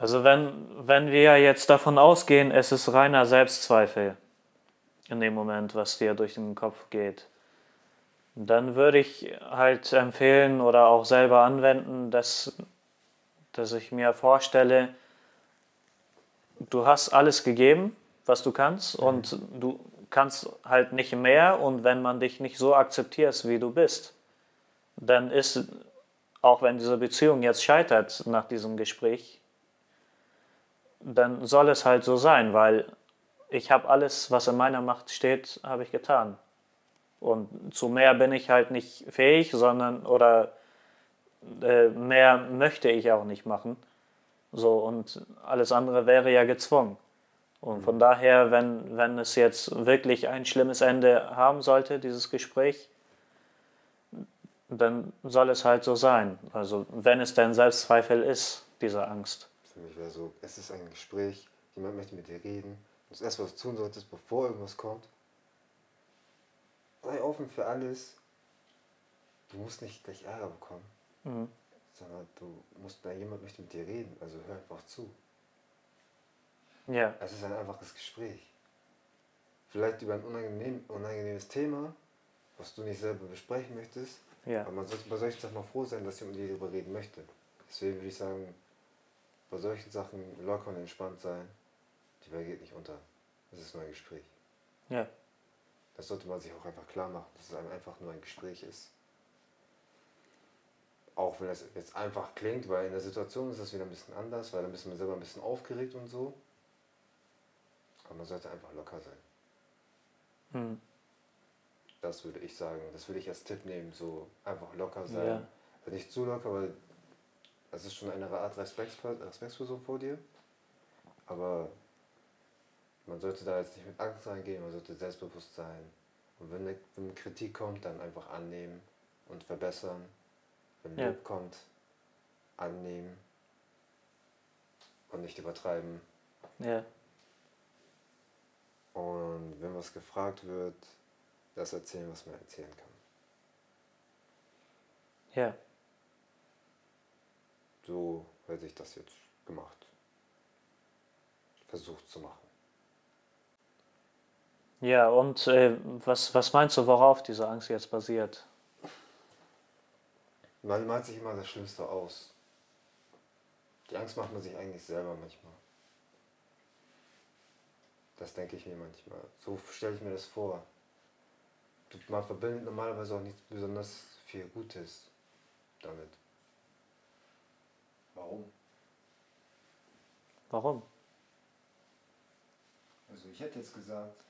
Also wenn, wenn wir jetzt davon ausgehen, es ist reiner Selbstzweifel in dem Moment, was dir durch den Kopf geht, dann würde ich halt empfehlen oder auch selber anwenden, dass, dass ich mir vorstelle, du hast alles gegeben, was du kannst und du kannst halt nicht mehr und wenn man dich nicht so akzeptiert, wie du bist, dann ist auch wenn diese Beziehung jetzt scheitert nach diesem Gespräch, dann soll es halt so sein, weil ich habe alles, was in meiner Macht steht, habe ich getan. Und zu mehr bin ich halt nicht fähig, sondern oder äh, mehr möchte ich auch nicht machen. So und alles andere wäre ja gezwungen. Und von daher, wenn, wenn es jetzt wirklich ein schlimmes Ende haben sollte, dieses Gespräch, dann soll es halt so sein. Also wenn es denn Selbstzweifel ist, diese Angst. Für mich wäre so, es ist ein Gespräch, jemand möchte mit dir reden. Das erste, was du tun solltest, bevor irgendwas kommt, sei offen für alles. du musst nicht gleich Ärger bekommen, Mhm. sondern du musst, wenn jemand möchte mit dir reden, also hör einfach zu. Ja, Es ist ein einfaches Gespräch. Vielleicht über ein unangenehm, unangenehmes Thema, was du nicht selber besprechen möchtest, ja, aber man sollte bei solchen Sachen mal froh sein, dass jemand mit dir darüber reden möchte. Deswegen würde ich sagen, bei solchen Sachen locker und entspannt sein. Die Welt geht nicht unter. Es ist nur ein Gespräch. ja, Das sollte man sich auch einfach klar machen, dass es einem einfach nur ein Gespräch ist. Auch wenn das jetzt einfach klingt, weil in der Situation ist das wieder ein bisschen anders, weil dann ist man selber ein bisschen aufgeregt und so. Aber man sollte einfach locker sein. mhm. Das würde ich sagen. Das würde ich als Tipp nehmen, so einfach locker sein. Ja. Also nicht zu locker, weil das ist schon eine Art Respekts Respektsperson vor dir. Aber man sollte da jetzt nicht mit Angst reingehen, man sollte selbstbewusst sein. Und wenn eine, wenn Kritik kommt, dann einfach annehmen und verbessern. Wenn Ja. Lob kommt, annehmen und nicht übertreiben. ja, Und wenn was gefragt wird, das erzählen, was man erzählen kann. ja, So hätte ich das jetzt gemacht. Versucht zu machen. ja. Und äh, was, was meinst du, worauf diese Angst jetzt basiert? Man malt sich immer das Schlimmste aus. Die Angst macht man sich eigentlich selber manchmal. Das denke ich mir manchmal. So stelle ich mir das vor. Man verbindet normalerweise auch nichts besonders viel Gutes damit. Warum? Warum? Also ich hätte jetzt gesagt,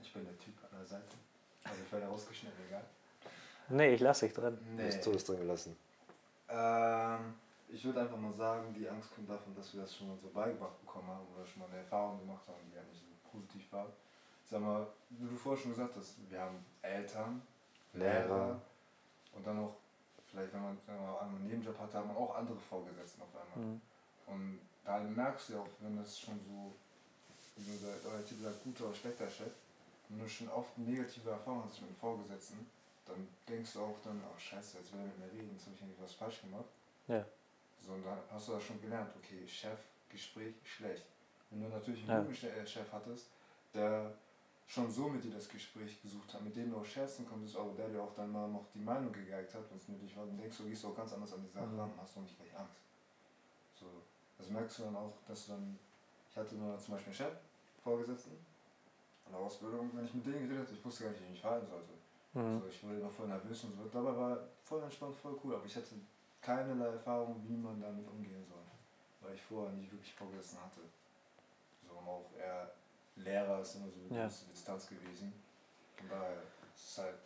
ich bin der Typ an der Seite. Also ich werde rausgeschnitten, egal. Nee, ich lasse dich drin. Du hast Todes drin gelassen. Ähm, ich würde einfach mal sagen, die Angst kommt davon, dass wir das schon mal so beigebracht bekommen haben oder schon mal eine Erfahrung gemacht haben, die ja nicht so positiv war. Sag mal, wie du vorher schon gesagt hast, wir haben Eltern, Lehrer Lehrer. und dann auch, vielleicht wenn man wir mal, einen Nebenjob hat, hat man auch andere Vorgesetzten auf einmal. Mhm. Und da merkst du ja auch, wenn das schon so, wie du sagst, euer Titel sagt, guter oder schlechter Chef, wenn du schon oft negative Erfahrungen hast mit dem Vorgesetzten, dann denkst du auch dann, oh scheiße, jetzt will er mit mir reden, jetzt habe ich irgendwie was falsch gemacht. Ja. So, und dann hast du das schon gelernt, okay, Chef, Gespräch, schlecht. Wenn du natürlich einen Ja. guten äh, Chef hattest, der schon so mit dir das Gespräch gesucht hat, mit dem du auch scherzen konntest, aber der dir auch dann mal noch die Meinung gegeigt hat, wenn es nötig war, dann denkst du, gehst du auch ganz anders an die Sache Mhm. ran, hast du nicht gleich Angst. So, das merkst du dann auch, dass du dann, ich hatte nur zum Beispiel einen Chef, Vorgesetzten, in der Ausbildung, wenn ich mit denen geredet habe, ich wusste gar nicht, wie ich mich verhalten sollte. Mhm. So, ich wurde immer voll nervös und so. Dabei war voll entspannt, voll cool, aber ich hatte keinerlei Erfahrung, wie man damit umgehen soll. Weil ich vorher nicht wirklich Vorgesetzten hatte. So und auch eher Lehrer ist immer so eine Ja. gewisse Distanz gewesen. Von daher ist es halt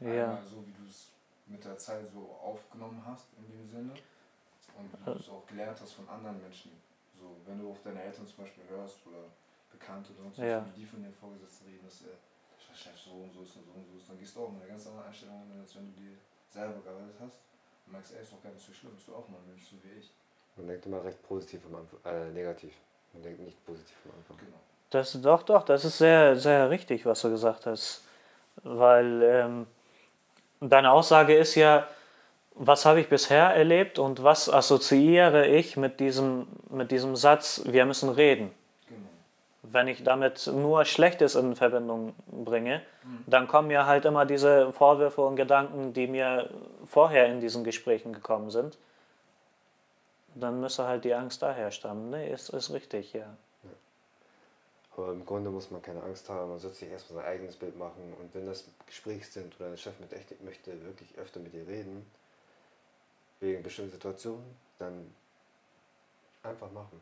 Ja. einmal so, wie du es mit der Zeit so aufgenommen hast in dem Sinne und wie du es auch gelernt hast von anderen Menschen. So, wenn du auf deine Eltern zum Beispiel hörst oder Bekannte oder sonst was, Ja. wie die von den Vorgesetzten reden, dass der Chef so und so ist und so und so ist, dann gehst du auch mit einer ganz anderen Einstellung an, als wenn du dir selber gearbeitet hast und merkst, ey, ist doch gar nicht so schlimm, bist du auch mal ein Mensch, so wie ich. Man denkt immer recht positiv am Anfang, äh, negativ. Man denkt nicht positiv am Anfang. Genau. Das, doch, doch, das ist sehr, sehr richtig, was du gesagt hast. Weil ähm, deine Aussage ist ja, was habe ich bisher erlebt und was assoziiere ich mit diesem, mit diesem Satz, wir müssen reden. Genau. Wenn ich damit nur Schlechtes in Verbindung bringe, dann kommen mir halt immer diese Vorwürfe und Gedanken, die mir vorher in diesen Gesprächen gekommen sind. Dann müsste halt die Angst daher stammen. Nee, ist, ist richtig, ja. Aber im Grunde muss man keine Angst haben, man sollte sich erstmal sein eigenes Bild machen und wenn das Gespräche sind oder der Chef mit echt möchte wirklich öfter mit dir reden, wegen bestimmten Situationen, dann einfach machen.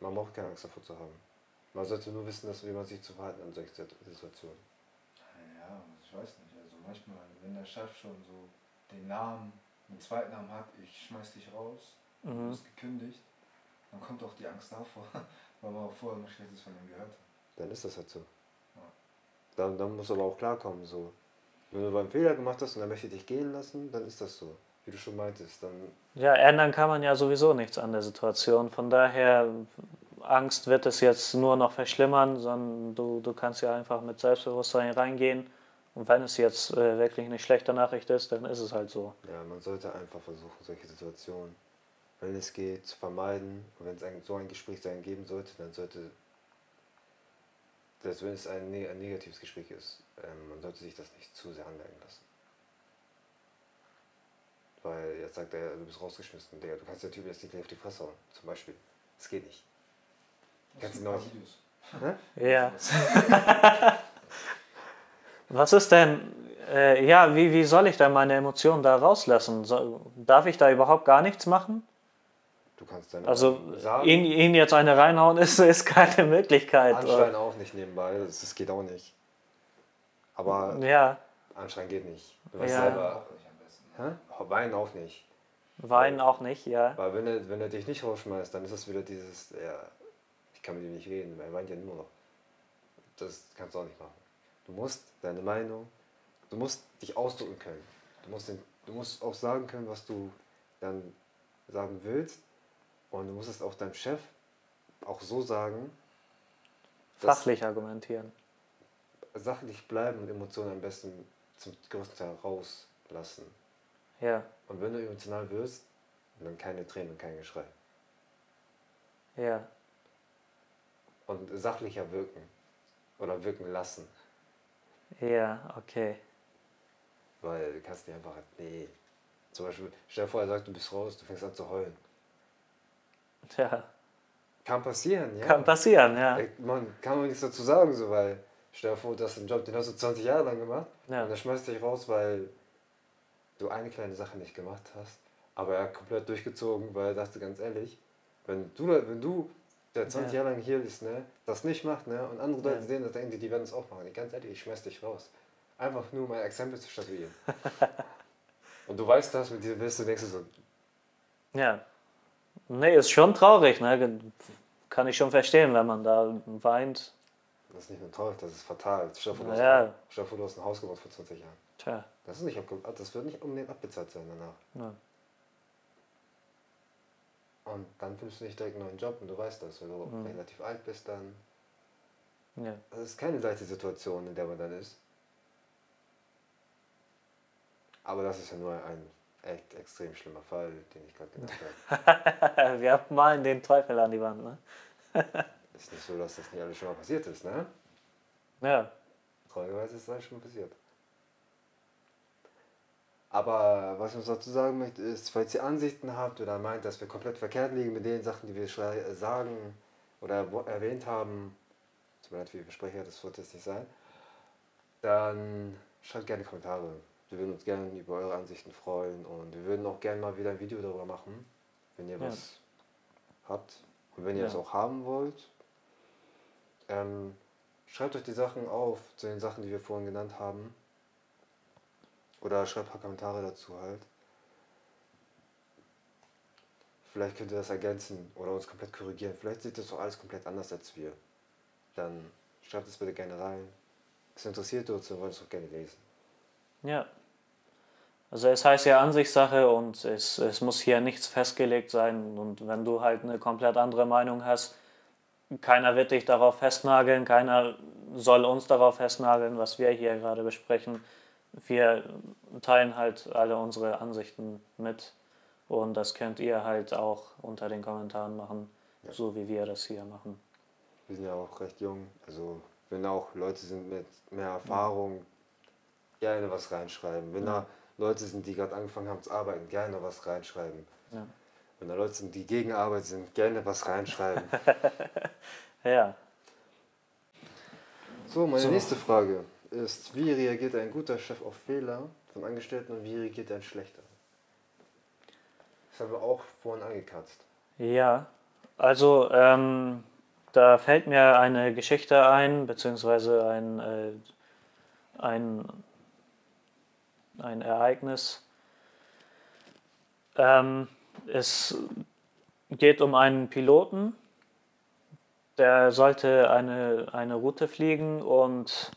Man braucht keine Angst davor zu haben. Man sollte nur wissen, dass, wie man sich zu verhalten in solchen Situ- Situationen. Ja, ich weiß nicht. Also manchmal, wenn der Chef schon so den Namen, einen zweiten Namen hat, ich schmeiß dich raus, du Mhm. bist gekündigt, dann kommt auch die Angst davor, weil man auch vorher noch Schlechtes von ihm gehört hat. Dann ist das halt so. Ja. Dann, dann muss aber auch klarkommen, so. Wenn du beim Fehler gemacht hast und er möchte dich gehen lassen, dann ist das so. Wie du schon meintest, dann Ja, ändern kann man ja sowieso nichts an der Situation. Von daher, Angst wird es jetzt nur noch verschlimmern, sondern du, du kannst ja einfach mit Selbstbewusstsein reingehen Und wenn es jetzt äh, wirklich eine schlechte Nachricht ist, dann ist es halt so. Ja, man sollte einfach versuchen, solche Situationen, wenn es geht, zu vermeiden. Und wenn es ein, so ein Gespräch sein geben sollte, dann sollte, selbst wenn es ein, ne ein negatives Gespräch ist, ähm, man sollte sich das nicht zu sehr anleihen lassen. Weil jetzt sagt er, du bist rausgeschmissen, Digga, du kannst der Typ jetzt nicht gleich auf die Fresse hauen, zum Beispiel. Das geht nicht. Kannst du noch- Videos. Ja. Was ist denn, äh, ja, wie, wie soll ich denn meine Emotionen da rauslassen? So, darf ich da überhaupt gar nichts machen? Du kannst dann Also sagen, ihn, ihn jetzt eine reinhauen ist, ist keine Möglichkeit. anschreien auch nicht nebenbei, das, das geht auch nicht. Aber Ja, anschreien geht nicht. Du weißt Ja. selber, Auch weinen auch nicht. weinen auch nicht, ja. Weil wenn er, wenn er dich nicht rausschmeißt, dann ist es wieder dieses, ja, ich kann mit ihm nicht reden, weil er weint ja nur noch. Das kannst du auch nicht machen. Du musst deine Meinung, du musst dich ausdrücken können. Du musst, den, du musst auch sagen können, was du dann sagen willst. Und du musst es auch deinem Chef auch so sagen, Fachlich argumentieren. sachlich bleiben und Emotionen am besten zum größten Teil rauslassen. Ja, Und wenn du emotional wirst, dann keine Tränen und kein Geschrei. ja, Und sachlicher wirken. Oder wirken lassen. ja, okay. Weil du kannst nicht einfach, nee. Zum Beispiel, stell dir vor, er sagt, du bist raus, du fängst an zu heulen. Ja, Kann passieren, ja. kann passieren, ja. Man kann man nichts dazu sagen, so, weil stell dir vor, du hast einen Job, den hast du 20 Jahre lang gemacht Ja, und er schmeißt dich raus, weil du eine kleine Sache nicht gemacht hast. Aber er hat komplett durchgezogen, weil er dachte ganz ehrlich, wenn du, wenn du der 20 Ja. Jahre lang hier ist, ne, das nicht macht, ne, und andere Leute Ja. sehen das, denken die, die werden es auch machen. Ganz ehrlich, ich schmeiß dich raus. Einfach nur um ein Exempel zu statuieren. und du weißt das, mit dir willst du du so, ja. Nee, ist schon traurig, ne? Kann ich schon verstehen, wenn man da weint. das ist nicht nur traurig, das ist fatal. Stell dir vor, du hast- vor, du ein Haus gebaut vor 20 Jahren. Tja, Das, ist nicht, abge- das wird nicht unbedingt abbezahlt sein danach. ja. Und dann findest du nicht direkt einen neuen Job und du weißt das, weil du Mhm. relativ alt bist dann. ja. Das ist keine leichte Situation, in der man dann ist. Aber das ist ja nur ein echt extrem schlimmer Fall, den ich gerade genannt habe. Wir malen den Teufel an die Wand, ne? ist nicht so, dass das nicht alles schon mal passiert ist, ne? Ja, Traurigerweise ist das alles schon mal passiert. Aber was ich noch dazu sagen möchte, ist, falls ihr Ansichten habt oder meint, dass wir komplett verkehrt liegen mit den Sachen, die wir äh, sagen oder erwähnt haben, tut mir leid für die Versprecher, das wird jetzt nicht sein, dann schreibt gerne Kommentare. Wir würden uns gerne über eure Ansichten freuen und wir würden auch gerne mal wieder ein Video darüber machen, wenn ihr Ja. was habt und wenn ihr Ja. es auch haben wollt. Ähm, schreibt euch die Sachen auf zu den Sachen, die wir vorhin genannt haben. Oder schreibt ein paar Kommentare dazu halt. Vielleicht könnt ihr das ergänzen oder uns komplett korrigieren. Vielleicht sieht das doch alles komplett anders als wir. Dann schreibt es bitte gerne rein. Es interessiert uns und wollen es auch gerne lesen. ja. Also es heißt ja Ansichtssache und es, es muss hier nichts festgelegt sein. Und wenn du halt eine komplett andere Meinung hast, keiner wird dich darauf festnageln, keiner soll uns darauf festnageln, was wir hier gerade besprechen. Wir teilen halt alle unsere Ansichten mit und das könnt ihr halt auch unter den Kommentaren machen, Ja. so wie wir das hier machen. Wir sind ja auch recht jung. Also wenn auch Leute sind mit mehr Erfahrung, gerne was reinschreiben. Wenn da Leute sind, die gerade angefangen haben zu arbeiten, gerne was reinschreiben. Ja. Wenn da Leute sind, die gegen Arbeit sind, gerne was reinschreiben. Ja, So, meine So. nächste Frage ist, wie reagiert ein guter Chef auf Fehler von Angestellten und wie reagiert ein schlechter? Das haben wir auch vorhin angekratzt. Ja, also ähm, da fällt mir eine Geschichte ein, beziehungsweise ein, äh, ein, ein Ereignis. Ähm, es geht um einen Piloten, der sollte eine, eine Route fliegen und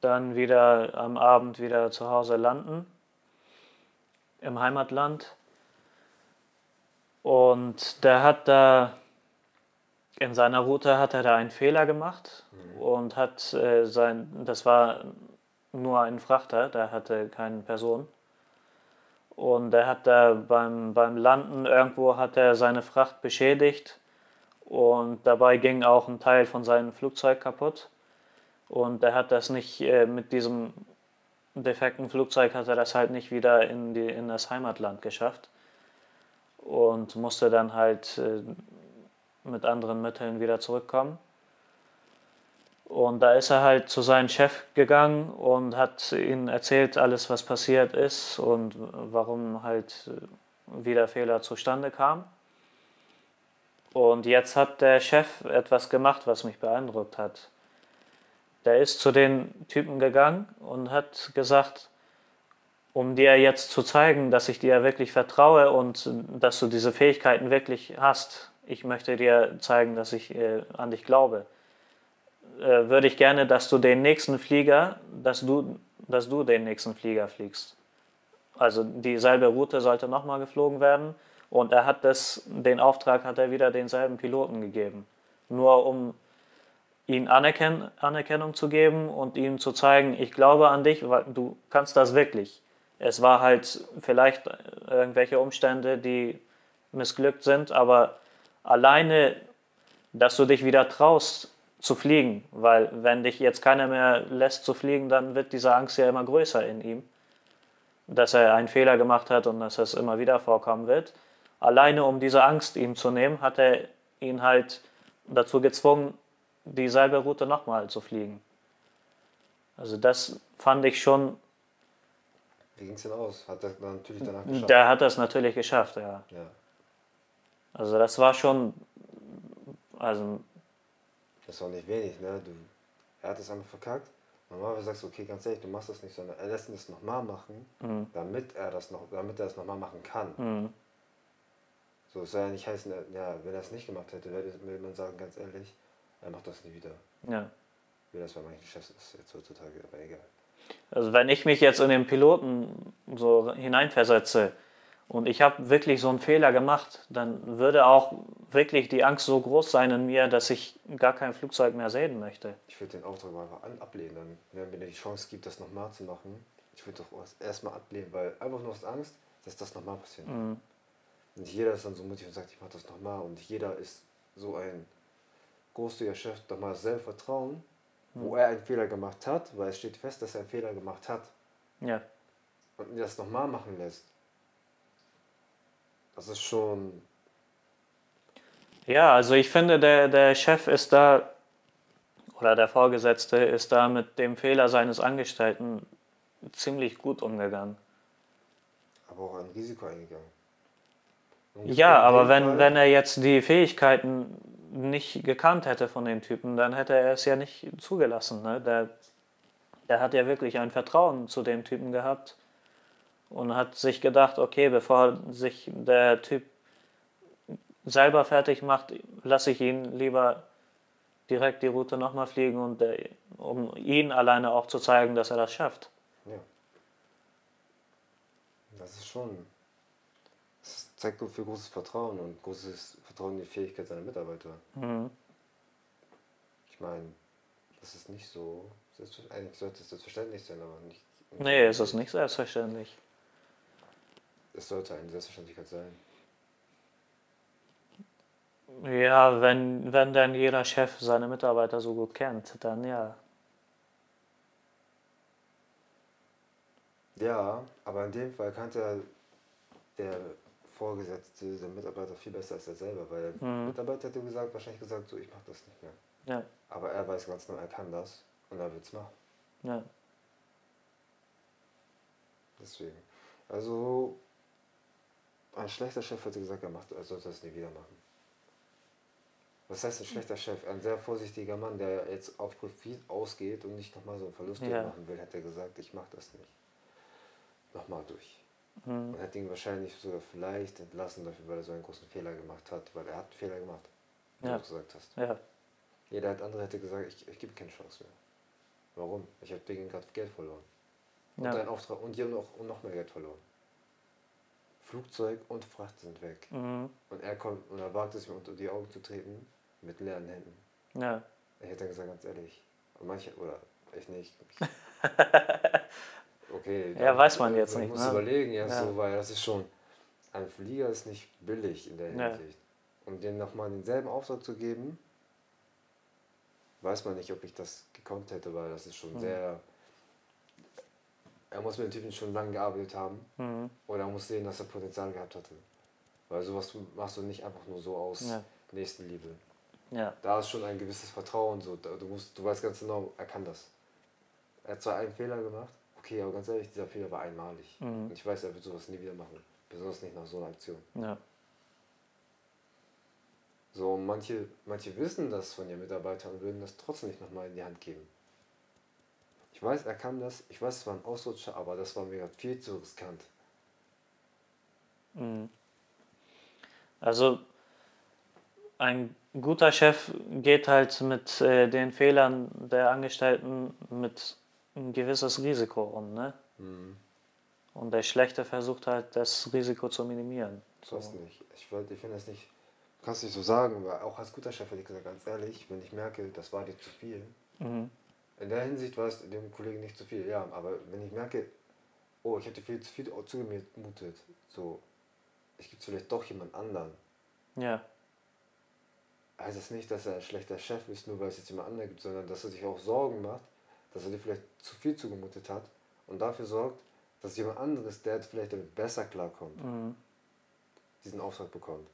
dann wieder am Abend wieder zu Hause landen im Heimatland. Und der hat da, in seiner Route hat er da einen Fehler gemacht und hat äh, sein, das war nur einen Frachter, der hatte keine Person. Und er hat da beim, beim Landen irgendwo hat er seine Fracht beschädigt und dabei ging auch ein Teil von seinem Flugzeug kaputt. Und er hat das nicht äh, mit diesem defekten Flugzeug hat er das halt nicht wieder in, die, in das Heimatland geschafft und musste dann halt äh, mit anderen Mitteln wieder zurückkommen. Und da ist er halt zu seinem Chef gegangen und hat ihm erzählt, alles was passiert ist und warum halt äh, wieder Fehler zustande kam. Und jetzt hat der Chef etwas gemacht, was mich beeindruckt hat. Der ist zu den Typen gegangen und hat gesagt, um dir jetzt zu zeigen, dass ich dir wirklich vertraue und dass du diese Fähigkeiten wirklich hast. Ich möchte dir zeigen, dass ich äh, an dich glaube. Äh, würde ich gerne, dass du den nächsten Flieger, dass du, dass du den nächsten Flieger fliegst. Also dieselbe Route sollte nochmal geflogen werden und er hat das, den Auftrag hat er wieder denselben Piloten gegeben. Nur um ihm Anerkenn Anerkennung zu geben und ihm zu zeigen, ich glaube an dich, weil du kannst das wirklich. Es war halt vielleicht irgendwelche Umstände, die missglückt sind, aber alleine, dass du dich wieder traust zu fliegen, weil wenn dich jetzt keiner mehr lässt zu fliegen, dann wird diese Angst ja immer größer in ihm, dass er einen Fehler gemacht hat und dass es immer wieder vorkommen wird. Alleine um diese Angst ihm zu nehmen, hat er ihn halt dazu gezwungen, dieselbe Route nochmal zu fliegen. Also das fand ich schon. Wie ging es denn aus? Hat er natürlich danach geschafft? Der hat das natürlich geschafft, ja. ja. Also das war schon. Also. Das war nicht wenig, ne? Du, er hat es einfach verkackt. Normalerweise sagst du, okay, ganz ehrlich, du machst das nicht, sondern er lässt ihn das nochmal machen, mhm. damit er das noch, damit er das nochmal machen kann. Mhm. So, es soll ja nicht heißen, ja, wenn er es nicht gemacht hätte, würde man sagen, ganz ehrlich, er macht das nie wieder. Ja. Wie das bei manchen Chefs ist jetzt heutzutage, aber egal. Also wenn ich mich jetzt in den Piloten so hineinversetze und ich habe wirklich so einen Fehler gemacht, dann würde auch wirklich die Angst so groß sein in mir, dass ich gar kein Flugzeug mehr sehen möchte. Ich würde den Auftrag mal einfach ablehnen, dann, wenn mir die Chance gibt, das nochmal zu machen. Ich würde doch erstmal ablehnen, weil einfach nur aus Angst, dass das nochmal passiert. Mhm. Nicht jeder ist dann so mutig und sagt, ich mache das nochmal. Und jeder ist so ein großzügiger Chef, doch mal selber vertrauen, hm. wo er einen Fehler gemacht hat, weil es steht fest, dass er einen Fehler gemacht hat. Ja. Und das nochmal machen lässt. Das ist schon. Ja, also ich finde, der, der Chef ist da, oder der Vorgesetzte ist da mit dem Fehler seines Angestellten ziemlich gut umgegangen. Aber auch ein Risiko eingegangen. Ja, aber wenn, wenn er jetzt die Fähigkeiten nicht gekannt hätte von den Typen, dann hätte er es ja nicht zugelassen. Ne? Der, der hat ja wirklich ein Vertrauen zu dem Typen gehabt und hat sich gedacht, okay, bevor sich der Typ selber fertig macht, lasse ich ihn lieber direkt die Route nochmal fliegen, und der, um ihn alleine auch zu zeigen, dass er das schafft. Ja. Das ist schon zeigt für großes Vertrauen und großes Vertrauen in die Fähigkeit seiner Mitarbeiter. Mhm. Ich meine, das ist nicht so. Eigentlich sollte es selbstverständlich sein, aber nicht. Nee, es ist nicht selbstverständlich. Es sollte eine Selbstverständlichkeit sein. Ja, wenn, wenn dann jeder Chef seine Mitarbeiter so gut kennt, dann ja. Ja, aber in dem Fall kannte der Vorgesetzte, der Mitarbeiter viel besser als er selber, weil der mhm. Mitarbeiter hätte gesagt, wahrscheinlich gesagt, so ich mache das nicht mehr. Ja. Aber er weiß ganz genau, er kann das und er wird es machen. Ja. Deswegen. Also ein schlechter Chef hätte gesagt, er, macht, er sollte das nie wieder machen. Was heißt ein schlechter Chef? Ein sehr vorsichtiger Mann, der jetzt auf Profit ausgeht und nicht nochmal so einen Verlust ja. machen will, hätte gesagt, ich mache das nicht. Nochmal durch. Mhm. Und hat ihn wahrscheinlich sogar vielleicht entlassen dafür, weil er so einen großen Fehler gemacht hat, weil er hat einen Fehler gemacht, wie ja. du gesagt hast. Ja. Jeder andere hätte gesagt, ich, ich gebe keine Chance mehr. Warum? Ich habe wegen gerade Geld verloren. Und ja. deinen Auftrag und hier noch, und noch mehr Geld verloren. Flugzeug und Fracht sind weg. Mhm. Und er kommt und er wagt es mir unter die Augen zu treten mit leeren Händen. Ja. Er hätte gesagt, ganz ehrlich, manche, oder ich nicht, Okay. Ja, weiß man jetzt man nicht, muss ne? überlegen, ja, Ja. so, weil das ist schon. Ein Flieger ist nicht billig in der Ja. Hinsicht. Und denen nochmal denselben Auftrag zu geben, weiß man nicht, ob ich das gekonnt hätte, weil das ist schon Mhm. sehr. Er muss mit dem Typen schon lange gearbeitet haben Mhm. oder er muss sehen, dass er Potenzial gehabt hatte. Weil sowas machst du nicht einfach nur so aus Ja. Nächstenliebe. Ja. Da ist schon ein gewisses Vertrauen so. Du, musst, du weißt ganz genau, er kann das. Er hat zwar einen Fehler gemacht, okay, aber ganz ehrlich, dieser Fehler war einmalig. Mhm. Und ich weiß, er wird sowas nie wieder machen. Besonders nicht nach so einer Aktion. Ja. So, manche, manche wissen das von ihren Mitarbeitern und würden das trotzdem nicht nochmal in die Hand geben. Ich weiß, er kann das. Ich weiß, es war ein Ausrutscher, aber das war mir viel zu riskant. Mhm. Also ein guter Chef geht halt mit äh, den Fehlern der Angestellten mit ein gewisses Risiko um, ne? Und der Schlechte versucht halt das Risiko zu minimieren. Ich weiß nicht. Ich, ich finde das nicht. Du kannst nicht so sagen, weil auch als guter Chef hätte ich gesagt, ganz ehrlich, wenn ich merke, das war dir zu viel. Mhm. In der Hinsicht war es dem Kollegen nicht zu viel, ja. Aber wenn ich merke, oh, ich hätte viel zu viel zugemutet, so, ich gibt vielleicht doch jemand anderen. Ja, heißt das nicht, dass er ein schlechter Chef ist, nur weil es jetzt jemand anderen gibt, sondern dass er sich auch Sorgen macht, dass er dir vielleicht zu viel zugemutet hat und dafür sorgt, dass jemand anderes, der vielleicht damit besser klarkommt, mhm. diesen Auftrag bekommt.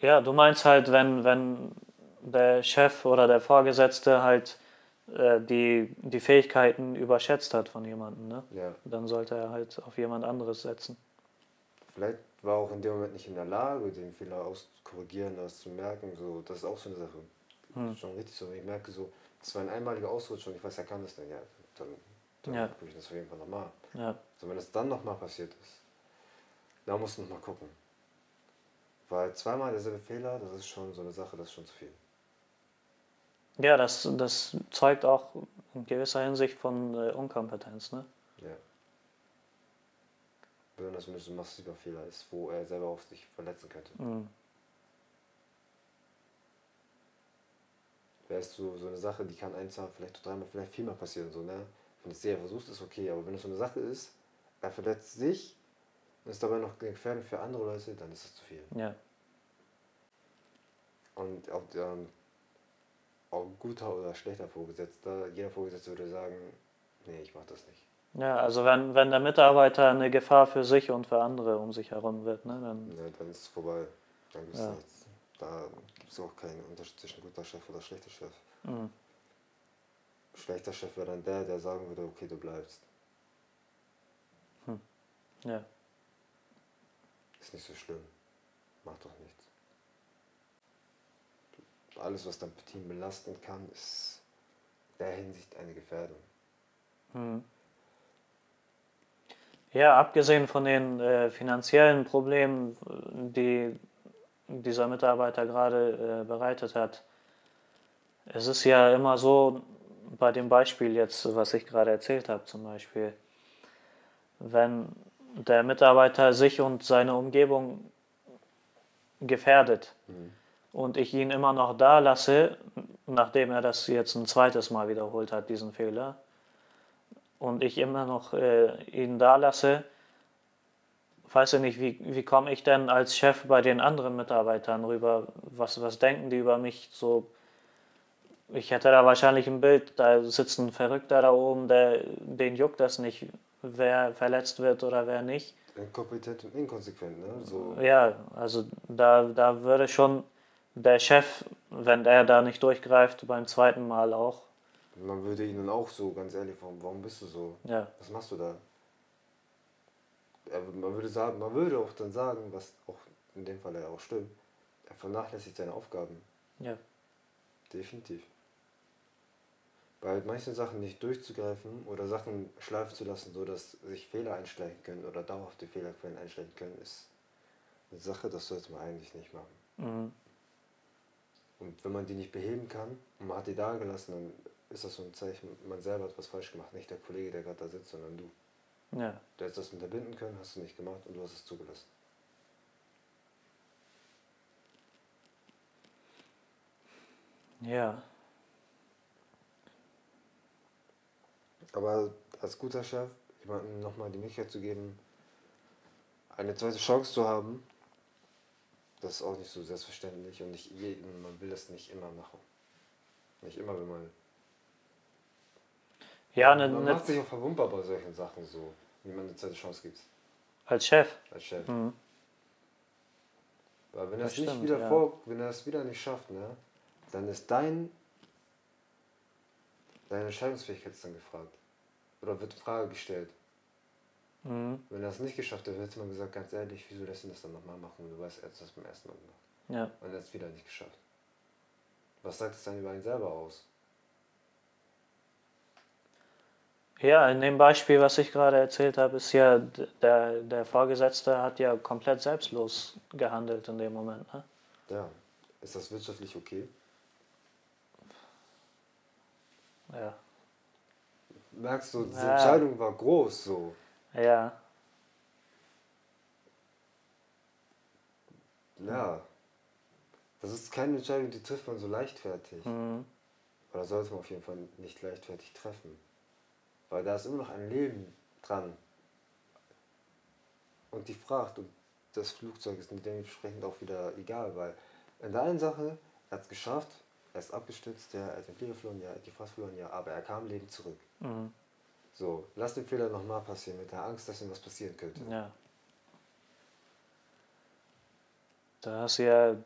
ja, du meinst halt, wenn, wenn der Chef oder der Vorgesetzte halt äh, die, die Fähigkeiten überschätzt hat von jemandem, ne? Ja, Dann sollte er halt auf jemand anderes setzen. vielleicht war auch in dem Moment nicht in der Lage, den Fehler auszukorrigieren, das zu merken, so, das ist auch so eine Sache. Hm. Schon richtig so, wenn ich merke so, das war ein einmaliger Ausrutscher und ich weiß, er kann das dann, ja, dann, dann Ja. gucke ich das auf jeden Fall nochmal. Ja, So, wenn es dann nochmal passiert ist, da musst du nochmal gucken. Weil zweimal derselbe Fehler, das ist schon so eine Sache, das ist schon zu viel. Ja das, das zeugt auch in gewisser Hinsicht von äh, Unkompetenz, ne? Ja. Besonders wenn es ein massiver Fehler ist, wo er selber auch sich verletzen könnte. Mhm. Wäre es so, so eine Sache, die kann ein, zwei, vielleicht dreimal, vielleicht viermal passieren. So, ne? Wenn es sehr versucht, ist okay. Aber wenn es so eine Sache ist, er verletzt sich und ist dabei noch Gefährdung für andere Leute, dann ist es zu viel. Ja, Und auch, ähm, auch ein guter oder schlechter Vorgesetzter, jeder Vorgesetzte würde sagen, nee, ich mach das nicht. ja also wenn, wenn der Mitarbeiter eine Gefahr für sich und für andere um sich herum wird, ne? Dann, Ja, dann ist es vorbei. Dann gibt's Ja. nichts. Da gibt es auch keinen Unterschied zwischen guter Chef oder schlechter Chef. mhm. Schlechter Chef wäre dann der, der sagen würde, okay, du bleibst. ja. Ist nicht so schlimm. Macht doch nichts. Alles, was dein Team belasten kann, ist in der Hinsicht eine Gefährdung. Mhm. Ja, abgesehen von den äh, finanziellen Problemen, die dieser Mitarbeiter gerade äh, bereitet hat, es ist ja immer so, bei dem Beispiel jetzt, was ich gerade erzählt habe zum Beispiel, wenn der Mitarbeiter sich und seine Umgebung gefährdet und ich ihn immer noch da lasse, nachdem er das jetzt ein zweites Mal wiederholt hat, diesen Fehler, und ich immer noch äh, ihn da lasse, weiß ich nicht, wie, wie komme ich denn als Chef bei den anderen Mitarbeitern rüber? Was, was denken die über mich? So, ich hätte da wahrscheinlich ein Bild, da sitzt ein Verrückter da oben, der, den juckt das nicht, wer verletzt wird oder wer nicht. Inkompetent und inkonsequent, ne? So, Ja, also da, da würde schon der Chef, wenn der da nicht durchgreift, beim zweiten Mal auch, man würde ihnen auch so, ganz ehrlich, warum, warum bist du so? ja, Was machst du da? Er, man würde sagen, man würde auch dann sagen, was auch in dem Fall ja auch stimmt, er vernachlässigt seine Aufgaben. ja, Definitiv. Bei manchen Sachen nicht durchzugreifen oder Sachen schleifen zu lassen, sodass sich Fehler einschleichen können oder dauerhafte Fehlerquellen einschleichen können, ist eine Sache, das sollte man eigentlich nicht machen. mhm. Und wenn man die nicht beheben kann und man hat die da gelassen, dann ist das so ein Zeichen, man selber hat was falsch gemacht. Nicht der Kollege, der gerade da sitzt, sondern du. ja, Du hättest das unterbinden können, hast du nicht gemacht und du hast es zugelassen. ja. Aber als guter Chef, jemandem nochmal die Möglichkeit zu geben, eine zweite Chance zu haben, das ist auch nicht so selbstverständlich und nicht jeden, man will das nicht immer machen. Nicht immer, wenn man. Ja, ne, man ne, macht sich auch verwundbar bei solchen Sachen so, wie man eine zweite Chance gibt als Chef. als Chef. Mhm. Weil wenn er Das es nicht stimmt, wieder ja. vor, wenn er es wieder nicht schafft, ne, dann ist dein deine Entscheidungsfähigkeit ist dann gefragt. Oder wird Frage gestellt. Mhm. Wenn er es nicht geschafft hat, wird immer gesagt, ganz ehrlich, wieso lässt ihn das dann nochmal machen? Du weißt, er hat das beim ersten Mal gemacht. Ja. Und er hat es wieder nicht geschafft. Was sagt es dann über ihn selber aus? Ja, in dem Beispiel, was ich gerade erzählt habe, ist ja, der, der Vorgesetzte hat ja komplett selbstlos gehandelt in dem Moment. Ne? Ja. Ist das wirtschaftlich okay? Ja. Merkst du, diese Ja. Entscheidung war groß so. Ja. Ja. Das ist keine Entscheidung, die trifft man so leichtfertig. Mhm. Oder sollte man auf jeden Fall nicht leichtfertig treffen. Weil da ist immer noch ein Leben dran. Und die Fracht und das Flugzeug ist dementsprechend auch wieder egal, weil in der einen Sache, er hat es geschafft, er ist abgestürzt, ja, er hat den Flieger verloren, ja, er hat die Fracht verloren, ja, aber er kam lebend zurück. Mhm. So, lass den Fehler nochmal passieren, mit der Angst, dass ihm was passieren könnte. Ja. Da hast du ja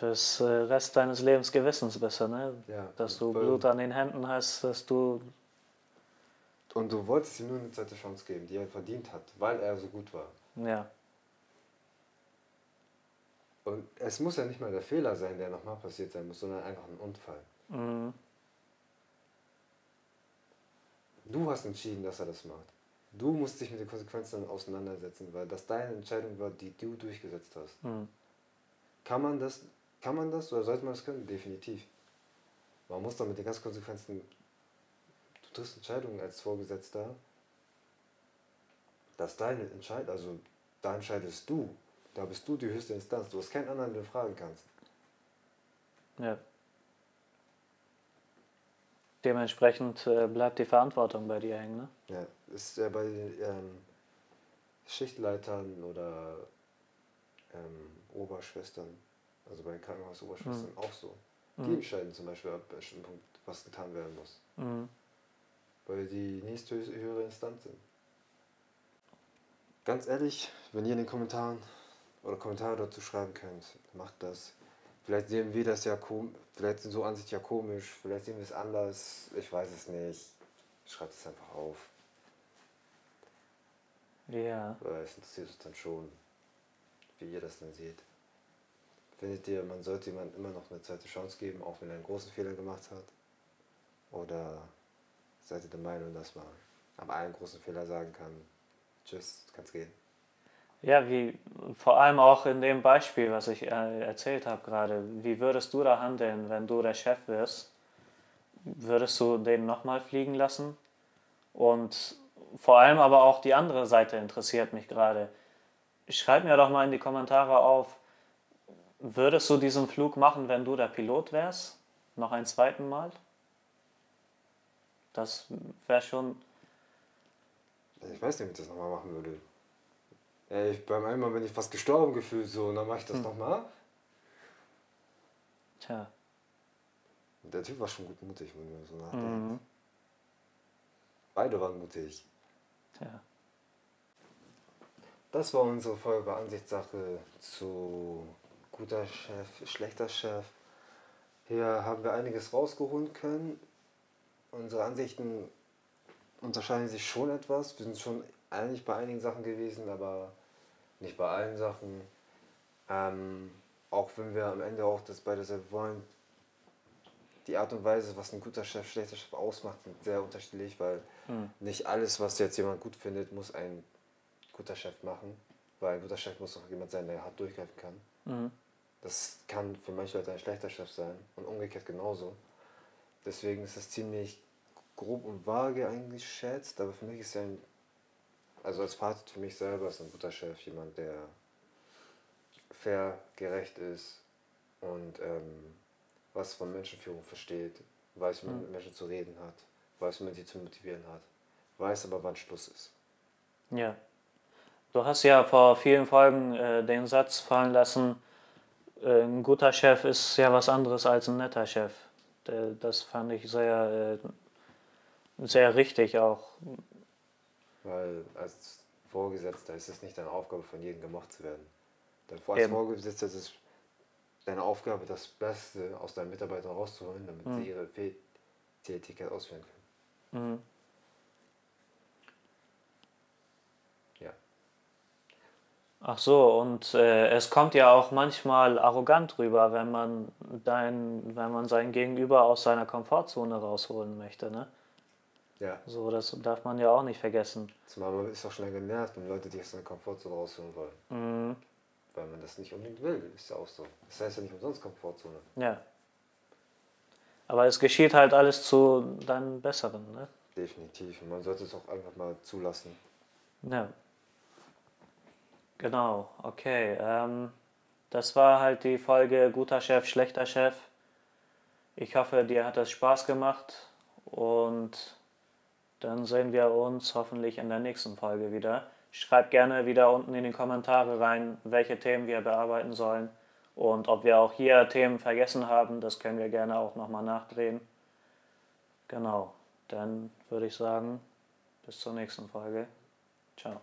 fürs äh, Rest deines Lebens Gewissensbisse, ne? Ja, Dass du Blut an den Händen hast, dass du. Und du wolltest ihm nur eine zweite Chance geben, die er verdient hat, weil er so gut war. Ja. Und es muss ja nicht mal der Fehler sein, der nochmal passiert sein muss, sondern einfach ein Unfall. Mhm. Du hast entschieden, dass er das macht. Du musst dich mit den Konsequenzen auseinandersetzen, weil das deine Entscheidung war, die du durchgesetzt hast. Mhm. Kann man das, kann man das oder sollte man das können? Definitiv. Man muss dann mit den ganzen Konsequenzen, du triffst Entscheidungen als Vorgesetzter, dass deine Entscheidung, also da entscheidest du, da bist du die höchste Instanz, du hast keinen anderen, den du fragen kannst. Ja. Dementsprechend äh, bleibt die Verantwortung bei dir hängen, ne? Ja, ist ja bei ähm, Schichtleitern oder ähm, Oberschwestern, also bei den Krankenhausoberschwestern auch so. Die Mhm. entscheiden zum Beispiel ab einem bestimmten Punkt, was getan werden muss, Mhm. weil die nächsthöhere Instanz sind. Ganz ehrlich, wenn ihr in den Kommentaren oder Kommentare dazu schreiben könnt, macht das. Vielleicht sehen wir das ja komisch, vielleicht sind so Ansicht ja komisch, vielleicht sehen wir es anders, ich weiß es nicht. Schreibt es einfach auf. Ja. Weil es interessiert uns dann schon, wie ihr das dann seht. Findet ihr, man sollte jemandem immer noch eine zweite Chance geben, auch wenn er einen großen Fehler gemacht hat? Oder seid ihr der Meinung, dass man am einen großen Fehler sagen kann, tschüss, kann's gehen? Ja, wie vor allem auch in dem Beispiel, was ich äh, erzählt habe gerade. Wie würdest du da handeln, wenn du der Chef wirst? Würdest du den nochmal fliegen lassen? Und vor allem aber auch die andere Seite interessiert mich gerade. Schreib mir doch mal in die Kommentare auf, würdest du diesen Flug machen, wenn du der Pilot wärst? Noch ein zweiten Mal? Das wäre schon. Ich weiß nicht, ob ich das nochmal machen würde. Ey, ich, beim einen Mal bin ich fast gestorben gefühlt so und dann mache ich das nochmal. Tja. Der Typ war schon gut mutig, wenn man so nachdenkt. Mhm. Beide waren mutig. Tja. Das war unsere Folge Ansichtssache zu guter Chef, schlechter Chef. Hier haben wir einiges rausgeholen können. Unsere Ansichten unterscheiden sich schon etwas. Wir sind schon einig bei einigen Sachen gewesen, aber nicht bei allen Sachen. Ähm, auch wenn wir am Ende auch das beide selber wollen. Die Art und Weise, was ein guter Chef, schlechter Chef ausmacht, sind sehr unterschiedlich, weil Hm. nicht alles, was jetzt jemand gut findet, muss ein guter Chef machen. Weil ein guter Chef muss auch jemand sein, der hart durchgreifen kann. Mhm. Das kann für manche Leute ein schlechter Chef sein und umgekehrt genauso. Deswegen ist es ziemlich grob und vage eigentlich geschätzt, aber für mich ist er ein, also als Fazit für mich selber ist ein guter Chef jemand, der fair, gerecht ist und ähm, was von Menschenführung versteht, weiß, wie man mit Menschen zu reden hat, weiß, wie man sie zu motivieren hat. weiß aber, wann Schluss ist. Ja. Du hast ja vor vielen Folgen äh, den Satz fallen lassen, äh, ein guter Chef ist ja was anderes als ein netter Chef. Das fand ich sehr, äh, sehr richtig auch. Weil als Vorgesetzter ist es nicht deine Aufgabe, von jedem gemocht zu werden. Denn als. Vorgesetzter ist es deine Aufgabe, das Beste aus deinen Mitarbeitern rauszuholen, damit Mhm. sie ihre Tätigkeit ausführen können. Mhm. Ja. Ach so, und äh, es kommt ja auch manchmal arrogant rüber, wenn man dein, wenn man sein Gegenüber aus seiner Komfortzone rausholen möchte, ne? Ja. So, das darf man ja auch nicht vergessen. Zumal man ist auch schnell genervt, wenn Leute dich aus deiner Komfortzone rausholen wollen. Mhm. Weil man das nicht unbedingt will, ist ja auch so. Das heißt ja nicht umsonst Komfortzone. Ja. Aber es geschieht halt alles zu deinem Besseren, ne? Definitiv. Und man sollte es auch einfach mal zulassen. Ja. Genau, okay. Ähm, das war halt die Folge Guter Chef, schlechter Chef. Ich hoffe, dir hat es Spaß gemacht und dann sehen wir uns hoffentlich in der nächsten Folge wieder. Schreibt gerne wieder unten in die Kommentare rein, welche Themen wir bearbeiten sollen und ob wir auch hier Themen vergessen haben, das können wir gerne auch nochmal nachdrehen. Genau, dann würde ich sagen, bis zur nächsten Folge. Ciao.